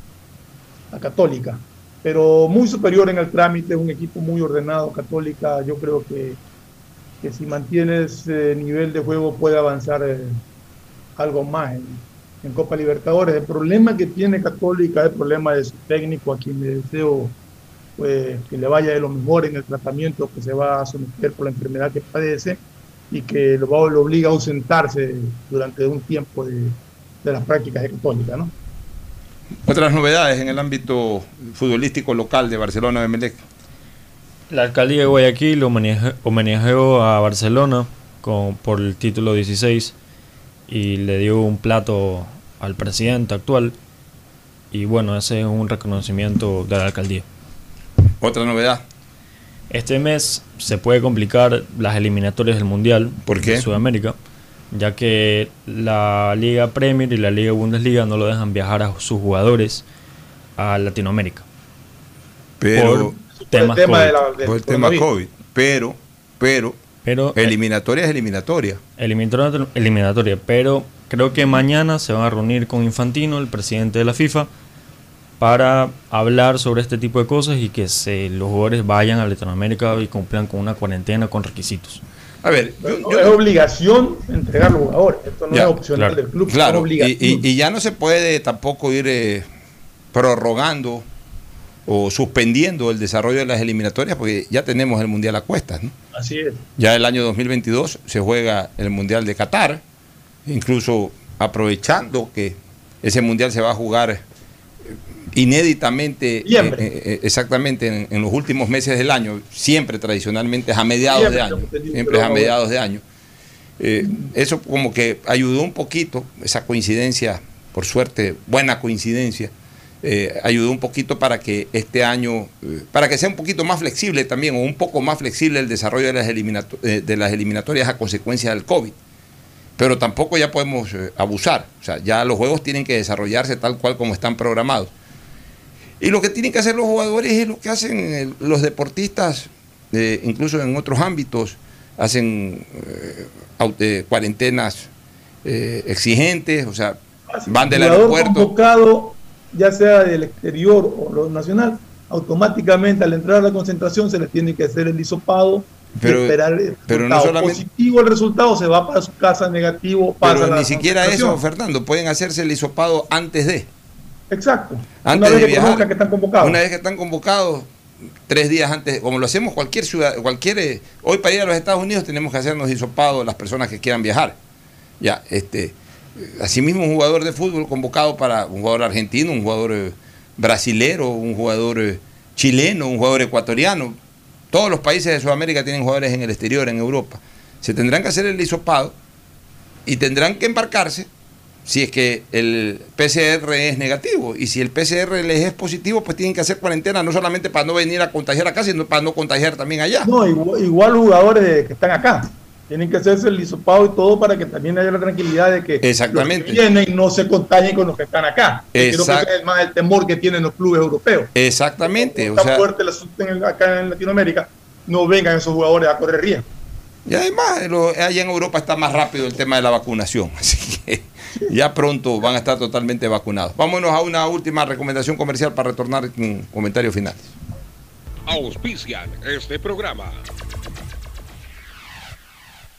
a, Católica. Pero muy superior en el trámite, un equipo muy ordenado, Católica, yo creo que, que si mantiene ese nivel de juego puede avanzar eh, algo más en, en, Copa Libertadores. El problema que tiene Católica es el problema de su técnico, a quien le deseo pues, que le vaya de lo mejor en el tratamiento que se va a someter por la enfermedad que padece y que lo, va, lo obliga a ausentarse durante un tiempo de, de las prácticas de Católica. ¿no? Otras novedades en el ámbito futbolístico local de Barcelona de Melec. La alcaldía de Guayaquil homenajeó a Barcelona con, por el título 16 y le dio un plato al presidente actual. Y bueno, ese es un reconocimiento de la alcaldía. Otra novedad. Este mes se puede complicar las eliminatorias del Mundial ¿Por qué? de Sudamérica, ya que la Liga Premier y la Liga Bundesliga no lo dejan viajar a sus jugadores a Latinoamérica. Pero por temas el tema COVID. de la- del por el tema. COVID. Pero, pero, Pero eliminatoria es eliminatoria. eliminatoria, eliminatoria, pero creo que mañana se van a reunir con Infantino, el presidente de la FIFA, para hablar sobre este tipo de cosas y que se, los jugadores vayan a Latinoamérica y cumplan con una cuarentena con requisitos. A ver, No es obligación entregar los jugadores, esto no Ya, es opcional claro, del club, es Claro, y, obligación. y- y ya no se puede tampoco ir eh, prorrogando o suspendiendo el desarrollo de las eliminatorias porque ya tenemos el Mundial a cuestas. ¿no? Así es. Ya el año 2022 se juega el Mundial de Qatar, incluso aprovechando que ese Mundial se va a jugar eh, inéditamente, eh, eh, exactamente en, en los últimos meses del año, siempre tradicionalmente es a mediados de año, siempre es a mediados de año. Eh, eso como que ayudó un poquito, esa coincidencia, por suerte, buena coincidencia, eh, ayudó un poquito para que este año, eh, para que sea un poquito más flexible también, o un poco más flexible el desarrollo de las, eliminato- eh, de las eliminatorias a consecuencia del COVID. Pero tampoco ya podemos eh, abusar, o sea, ya los juegos tienen que desarrollarse tal cual como están programados. Y lo que tienen que hacer los jugadores es lo que hacen los deportistas, incluso en otros ámbitos, hacen cuarentenas eh, exigentes, o sea, van del aeropuerto. Ya sea del exterior o lo nacional, automáticamente al entrar a la concentración se le tiene que hacer el hisopado. Pero- esperar el pero no resultado. solamente- positivo el resultado se va para su casa negativo pasa Pero la ni siquiera eso. Fernando, pueden hacerse el hisopado antes de. exacto Antes una vez de que viajar. que están convocados Una vez que están convocados, tres días antes, como lo hacemos cualquier ciudad, cualquier. eh, hoy para ir a los Estados Unidos tenemos que hacernos hisopados las personas que quieran viajar. Ya, este. Asimismo, un jugador de fútbol convocado para un jugador argentino, un jugador eh, brasilero, un jugador eh, chileno, un jugador ecuatoriano. Todos los países de Sudamérica tienen jugadores en el exterior, en Europa. Se tendrán que hacer el hisopado y tendrán que embarcarse si es que el PCR es negativo. Y si el PCR les es positivo, pues tienen que hacer cuarentena, no solamente para no venir a contagiar acá, sino para no contagiar también allá. no igual, igual jugadores que están acá tienen que hacerse el hisopado y todo para que también haya la tranquilidad de que Exactamente. los que vienen no se contagien con los que están acá Que creo que ese es más el temor que tienen los clubes europeos Exactamente. O sea, fuerte el asunto en el- acá en Latinoamérica, no vengan esos jugadores a correr riesgo. y además, lo- allá en Europa está más rápido el tema de la vacunación. Así que ya pronto van a estar totalmente vacunados. Vámonos a una última recomendación comercial para retornar con comentarios finales. Auspician este programa.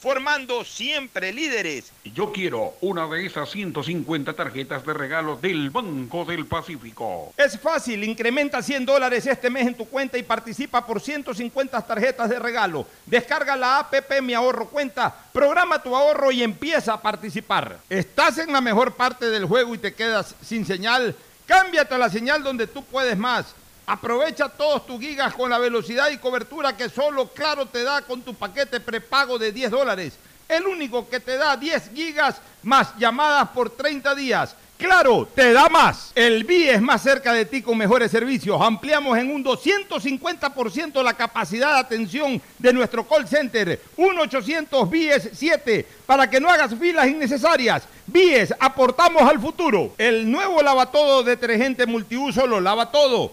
formando siempre líderes. Yo quiero una de esas 150 tarjetas de regalo del Banco del Pacífico. Es fácil, incrementa 100 dólares este mes en tu cuenta y participa por 150 tarjetas de regalo. Descarga la APP Mi Ahorro Cuenta, programa tu ahorro y empieza a participar. ¿Estás en la mejor parte del juego y te quedas sin señal? Cámbiate a la señal donde tú puedes más. Aprovecha todos tus gigas con la velocidad y cobertura que solo Claro te da con tu paquete prepago de 10 dólares. El único que te da 10 gigas más llamadas por 30 días. Claro, te da más. El BIE es más cerca de ti con mejores servicios. Ampliamos en un 250% la capacidad de atención de nuestro call center. 1-800 BIES 7 para que no hagas filas innecesarias. BIES, aportamos al futuro. El nuevo lavatodo detergente multiuso lo lava todo.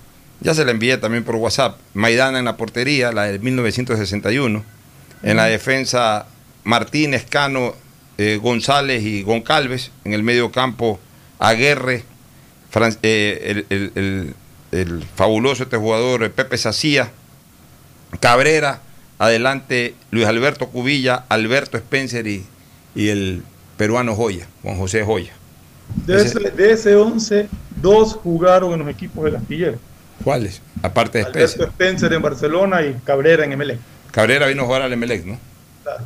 ya se la envié también por WhatsApp. Maidana en la portería, la de 1961. En la defensa, Martínez, Cano, eh, González y Goncalves. En el medio campo, Aguerre, Fran- eh, el, el- el- el fabuloso este jugador, eh, Pepe Sacía, Cabrera, adelante Luis Alberto Cubilla, Alberto Spencer y, y el peruano Joya, Juan José Joya. De ese, de ese 11, dos jugaron en los equipos del astillero. ¿Cuáles? Aparte de Spencer. Alberto Spencer en Barcelona y Cabrera en MLE. Cabrera vino a jugar al Emelec, ¿no?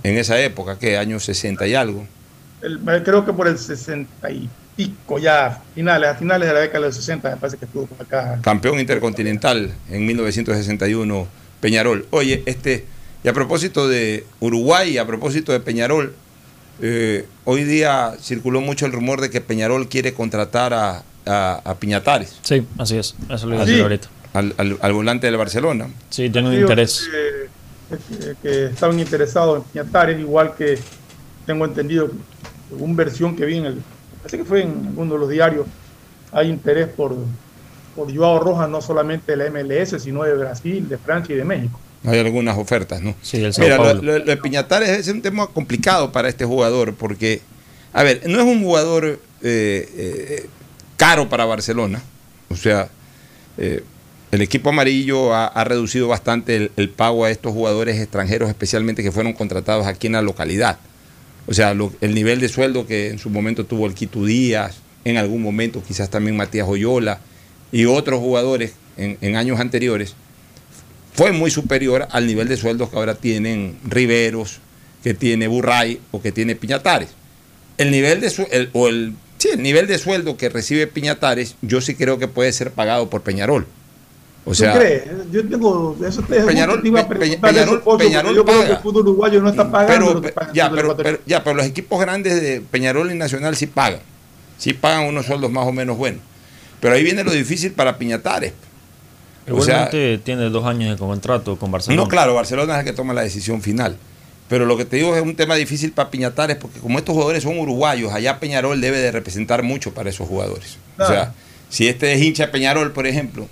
En esa época, que años 60 y algo. El- creo que por el 60 y pico ya, finales, a finales de la década de los 60, me parece que estuvo por acá. Campeón intercontinental en 1961, Peñarol. Oye, este, y a propósito de Uruguay, a propósito de Peñarol, eh, hoy día circuló mucho el rumor de que Peñarol quiere contratar a, a- a Piñatares. Sí, así es. Eso lo iba a Sí. decir ahorita. Al, al- al volante del Barcelona. Sí, tiene un interés. Que, que- estaban interesados en Piñatares, igual que tengo entendido, según versión que vi en el, parece que fue en alguno de los diarios, hay interés por, por Joao Rojas, no solamente de la MLS, sino de Brasil, de Francia y de México. Hay algunas ofertas, ¿no? Sí, el Mira, lo, Paulo. lo- lo de Piñatares es un tema complicado para este jugador porque, a ver, no es un jugador eh, eh, caro para Barcelona. O sea, eh, el equipo amarillo ha, reducido bastante el, pago a estos jugadores extranjeros, especialmente que fueron contratados aquí en la localidad. O sea, el nivel de sueldo que en su momento tuvo el Quito Díaz, en algún momento quizás también Matías Oyola y otros jugadores en- en años anteriores, fue muy superior al nivel de sueldos que ahora tienen Riveros, que tiene Burray o que tiene Piñatares. El nivel de su- el- o el, sí, el nivel de sueldo que recibe Piñatares, yo sí creo que puede ser pagado por Peñarol. O sea, ¿Tú crees? Yo tengo. Eso te, Peñarol- te iba a Peñarol- porque Peñarol yo creo que paga. el fútbol uruguayo no está pagando. pero, lo que pagan ya, pero, ya, pero los equipos grandes de Peñarol y Nacional sí pagan. Sí pagan unos sueldos más o menos buenos. Pero ahí viene lo difícil para Piñatares. O sea, Igualmente tiene dos años de contrato con Barcelona. No, claro, Barcelona es el que toma la decisión final. Pero lo que te digo es un tema difícil para Piñatares, porque como estos jugadores son uruguayos, allá Peñarol debe de representar mucho para esos jugadores. O sea, si este es hincha de Peñarol, por ejemplo,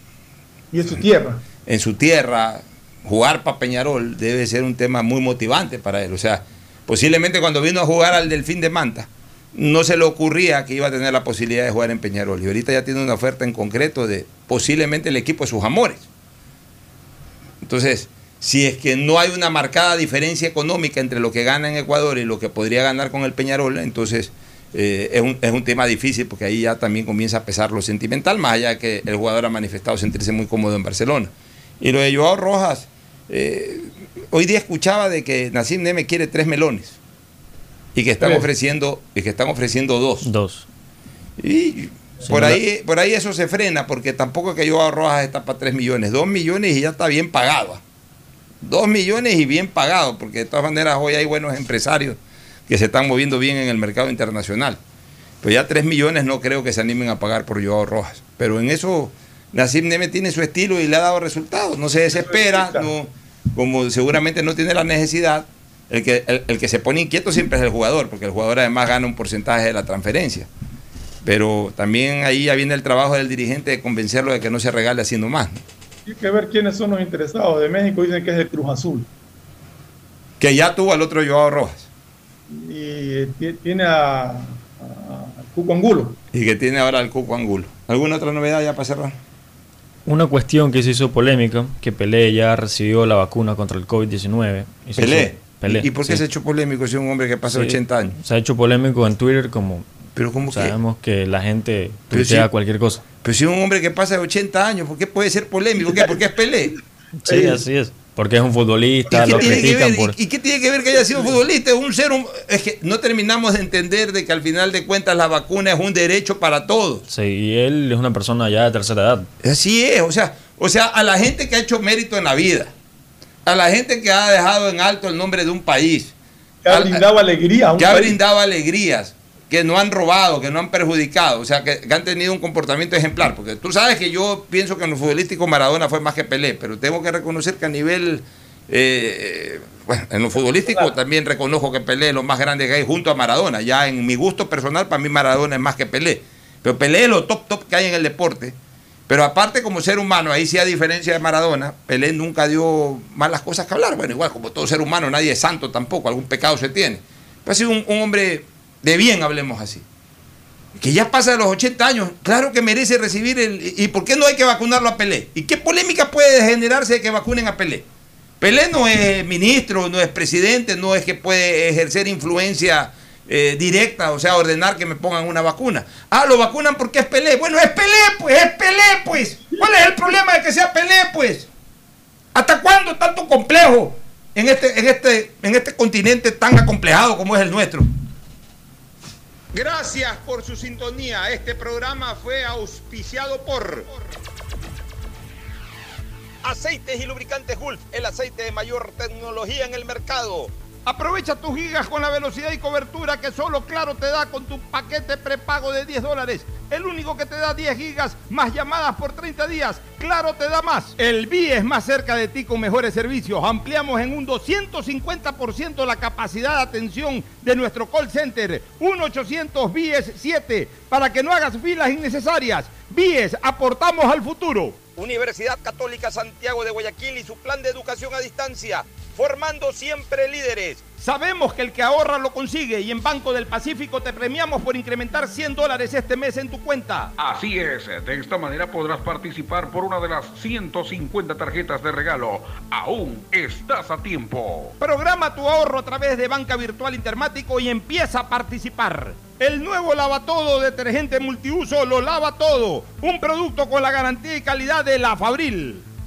Y en su tierra. en su tierra, jugar para Peñarol debe ser un tema muy motivante para él. O sea, posiblemente cuando vino a jugar al Delfín de Manta, no se le ocurría que iba a tener la posibilidad de jugar en Peñarol. Y ahorita ya tiene una oferta en concreto de posiblemente el equipo de sus amores. Entonces, si es que no hay una marcada diferencia económica entre lo que gana en Ecuador y lo que podría ganar con el Peñarol, entonces eh, es, un, es un tema difícil porque ahí ya también comienza a pesar lo sentimental, más allá de que el jugador ha manifestado sentirse muy cómodo en Barcelona. Y lo de Joao Rojas, eh, hoy día escuchaba de que Nassim Neme quiere tres melones y que están Tres. ofreciendo y que están ofreciendo dos. Dos. Y por ahí, por ahí eso se frena, porque tampoco es que Joao Rojas está para 3 millones, 2 millones y ya está bien pagado. 2 millones y bien pagado, porque de todas maneras hoy hay buenos empresarios que se están moviendo bien en el mercado internacional. Pero ya 3 millones no creo que se animen a pagar por Joao Rojas. Pero en eso Nassim Neme tiene su estilo y le ha dado resultados. No se desespera, no, como seguramente no tiene la necesidad. El que, el, el que se pone inquieto siempre es el jugador, porque el jugador además gana un porcentaje de la transferencia. Pero también ahí ya viene el trabajo del dirigente de convencerlo de que no se regale haciendo más. ¿no? Hay que ver quiénes son los interesados. De México dicen que es el Cruz Azul. Que ya tuvo al otro Joao Rojas Y ti- tiene a, a- a Cuco Angulo. y que tiene ahora al Cuco Angulo. ¿Alguna otra novedad ya para cerrar? Una cuestión que se hizo polémica, que Pelé ya recibió la vacuna contra el COVID-19. Y se Pelé. hizo- Pelé, ¿Y por qué sí. se ha hecho polémico si es un hombre que pasa Sí, 80 años? Se ha hecho polémico en Twitter como Pero como sabemos que la gente tuitea sí. cualquier cosa. Pero si es un hombre que pasa de 80 años, ¿por qué puede ser polémico? ¿Por qué? Porque es Pelé. Sí, así es. Porque es un futbolista, ¿Y lo qué, tiene que critican ver, por... y- qué tiene que ver que haya sido futbolista? Es un ser hum- Es que no terminamos de entender de que al final de cuentas la vacuna es un derecho para todos. Sí, y él es una persona ya de tercera edad. Así es, o sea, o sea, a la gente que ha hecho mérito en la vida, a la gente que ha dejado en alto el nombre de un país, Que ha brindado alegría a un que ha país. brindado alegrías, que no han robado, que no han perjudicado, o sea, que, que han tenido un comportamiento ejemplar. Porque tú sabes que yo pienso que en lo futbolístico Maradona fue más que Pelé, pero tengo que reconocer que a nivel, eh, bueno, en lo futbolístico también reconozco que Pelé es lo más grande que hay junto a Maradona. Ya en mi gusto personal, para mí Maradona es más que Pelé. Pero Pelé es lo top, top que hay en el deporte. Pero aparte como ser humano, ahí sí a diferencia de Maradona, Pelé nunca dio malas cosas que hablar. Bueno, igual como todo ser humano, nadie es santo tampoco, algún pecado se tiene. Pero ha sido un, un hombre de bien, hablemos así. Que ya pasa de los 80 años, claro que merece recibir el... ¿Y por qué no hay que vacunarlo a Pelé? ¿Y qué polémica puede generarse de que vacunen a Pelé? Pelé no es ministro, no es presidente, no es que puede ejercer influencia eh, directa, o sea, ordenar que me pongan una vacuna. Ah, lo vacunan porque es Pelé. Bueno, es Pelé, pues, es Pelé, pues. ¿Cuál es el problema de que sea Pelé, pues? ¿Hasta cuándo tanto complejo en este, en este, en este continente tan acomplejado como es el nuestro? Gracias por su sintonía. Este programa fue auspiciado por Aceites y Lubricantes Gulf, el aceite de mayor tecnología en el mercado. Aprovecha tus gigas con la velocidad y cobertura que solo Claro te da con tu paquete prepago de 10 dólares. El único que te da 10 gigas más llamadas por 30 días. Claro te da más. El BIE es más cerca de ti con mejores servicios. Ampliamos en un 250% la capacidad de atención de nuestro call center. 1-800 BIES 7 para que no hagas filas innecesarias. BIES, aportamos al futuro. Universidad Católica Santiago de Guayaquil y su plan de educación a distancia, formando siempre líderes. Sabemos que el que ahorra lo consigue y en Banco del Pacífico te premiamos por incrementar 100 dólares este mes en tu cuenta. Así es, de esta manera podrás participar por una de las 150 tarjetas de regalo. Aún estás a tiempo. Programa tu ahorro a través de Banca Virtual Intermático y empieza a participar. El nuevo lavatodo detergente multiuso lo lava todo. Un producto con la garantía y calidad de la Fabril.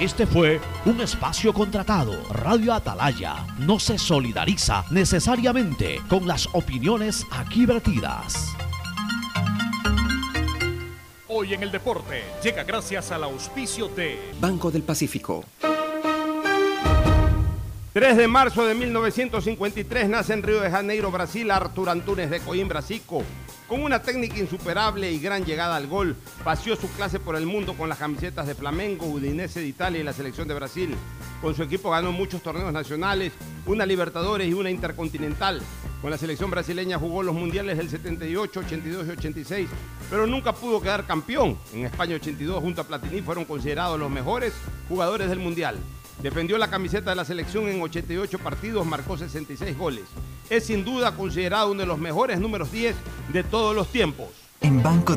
Este fue un espacio contratado. Radio Atalaya no se solidariza necesariamente con las opiniones aquí vertidas. Hoy en el deporte llega gracias al auspicio de Banco del Pacífico. 3 de marzo de 1953 nace en Río de Janeiro, Brasil, Artur Antunes de Coimbra, Zico. Con una técnica insuperable y gran llegada al gol, paseó su clase por el mundo con las camisetas de Flamengo, Udinese de Italia y la selección de Brasil. Con su equipo ganó muchos torneos nacionales, una Libertadores y una Intercontinental. Con la selección brasileña jugó los mundiales del 78, 82 y 86, pero nunca pudo quedar campeón. En España 82 junto a Platini fueron considerados los mejores jugadores del mundial. Defendió la camiseta de la selección en 88 partidos, marcó 66 goles. Es sin duda considerado uno de los mejores números 10 de todos los tiempos. En Banco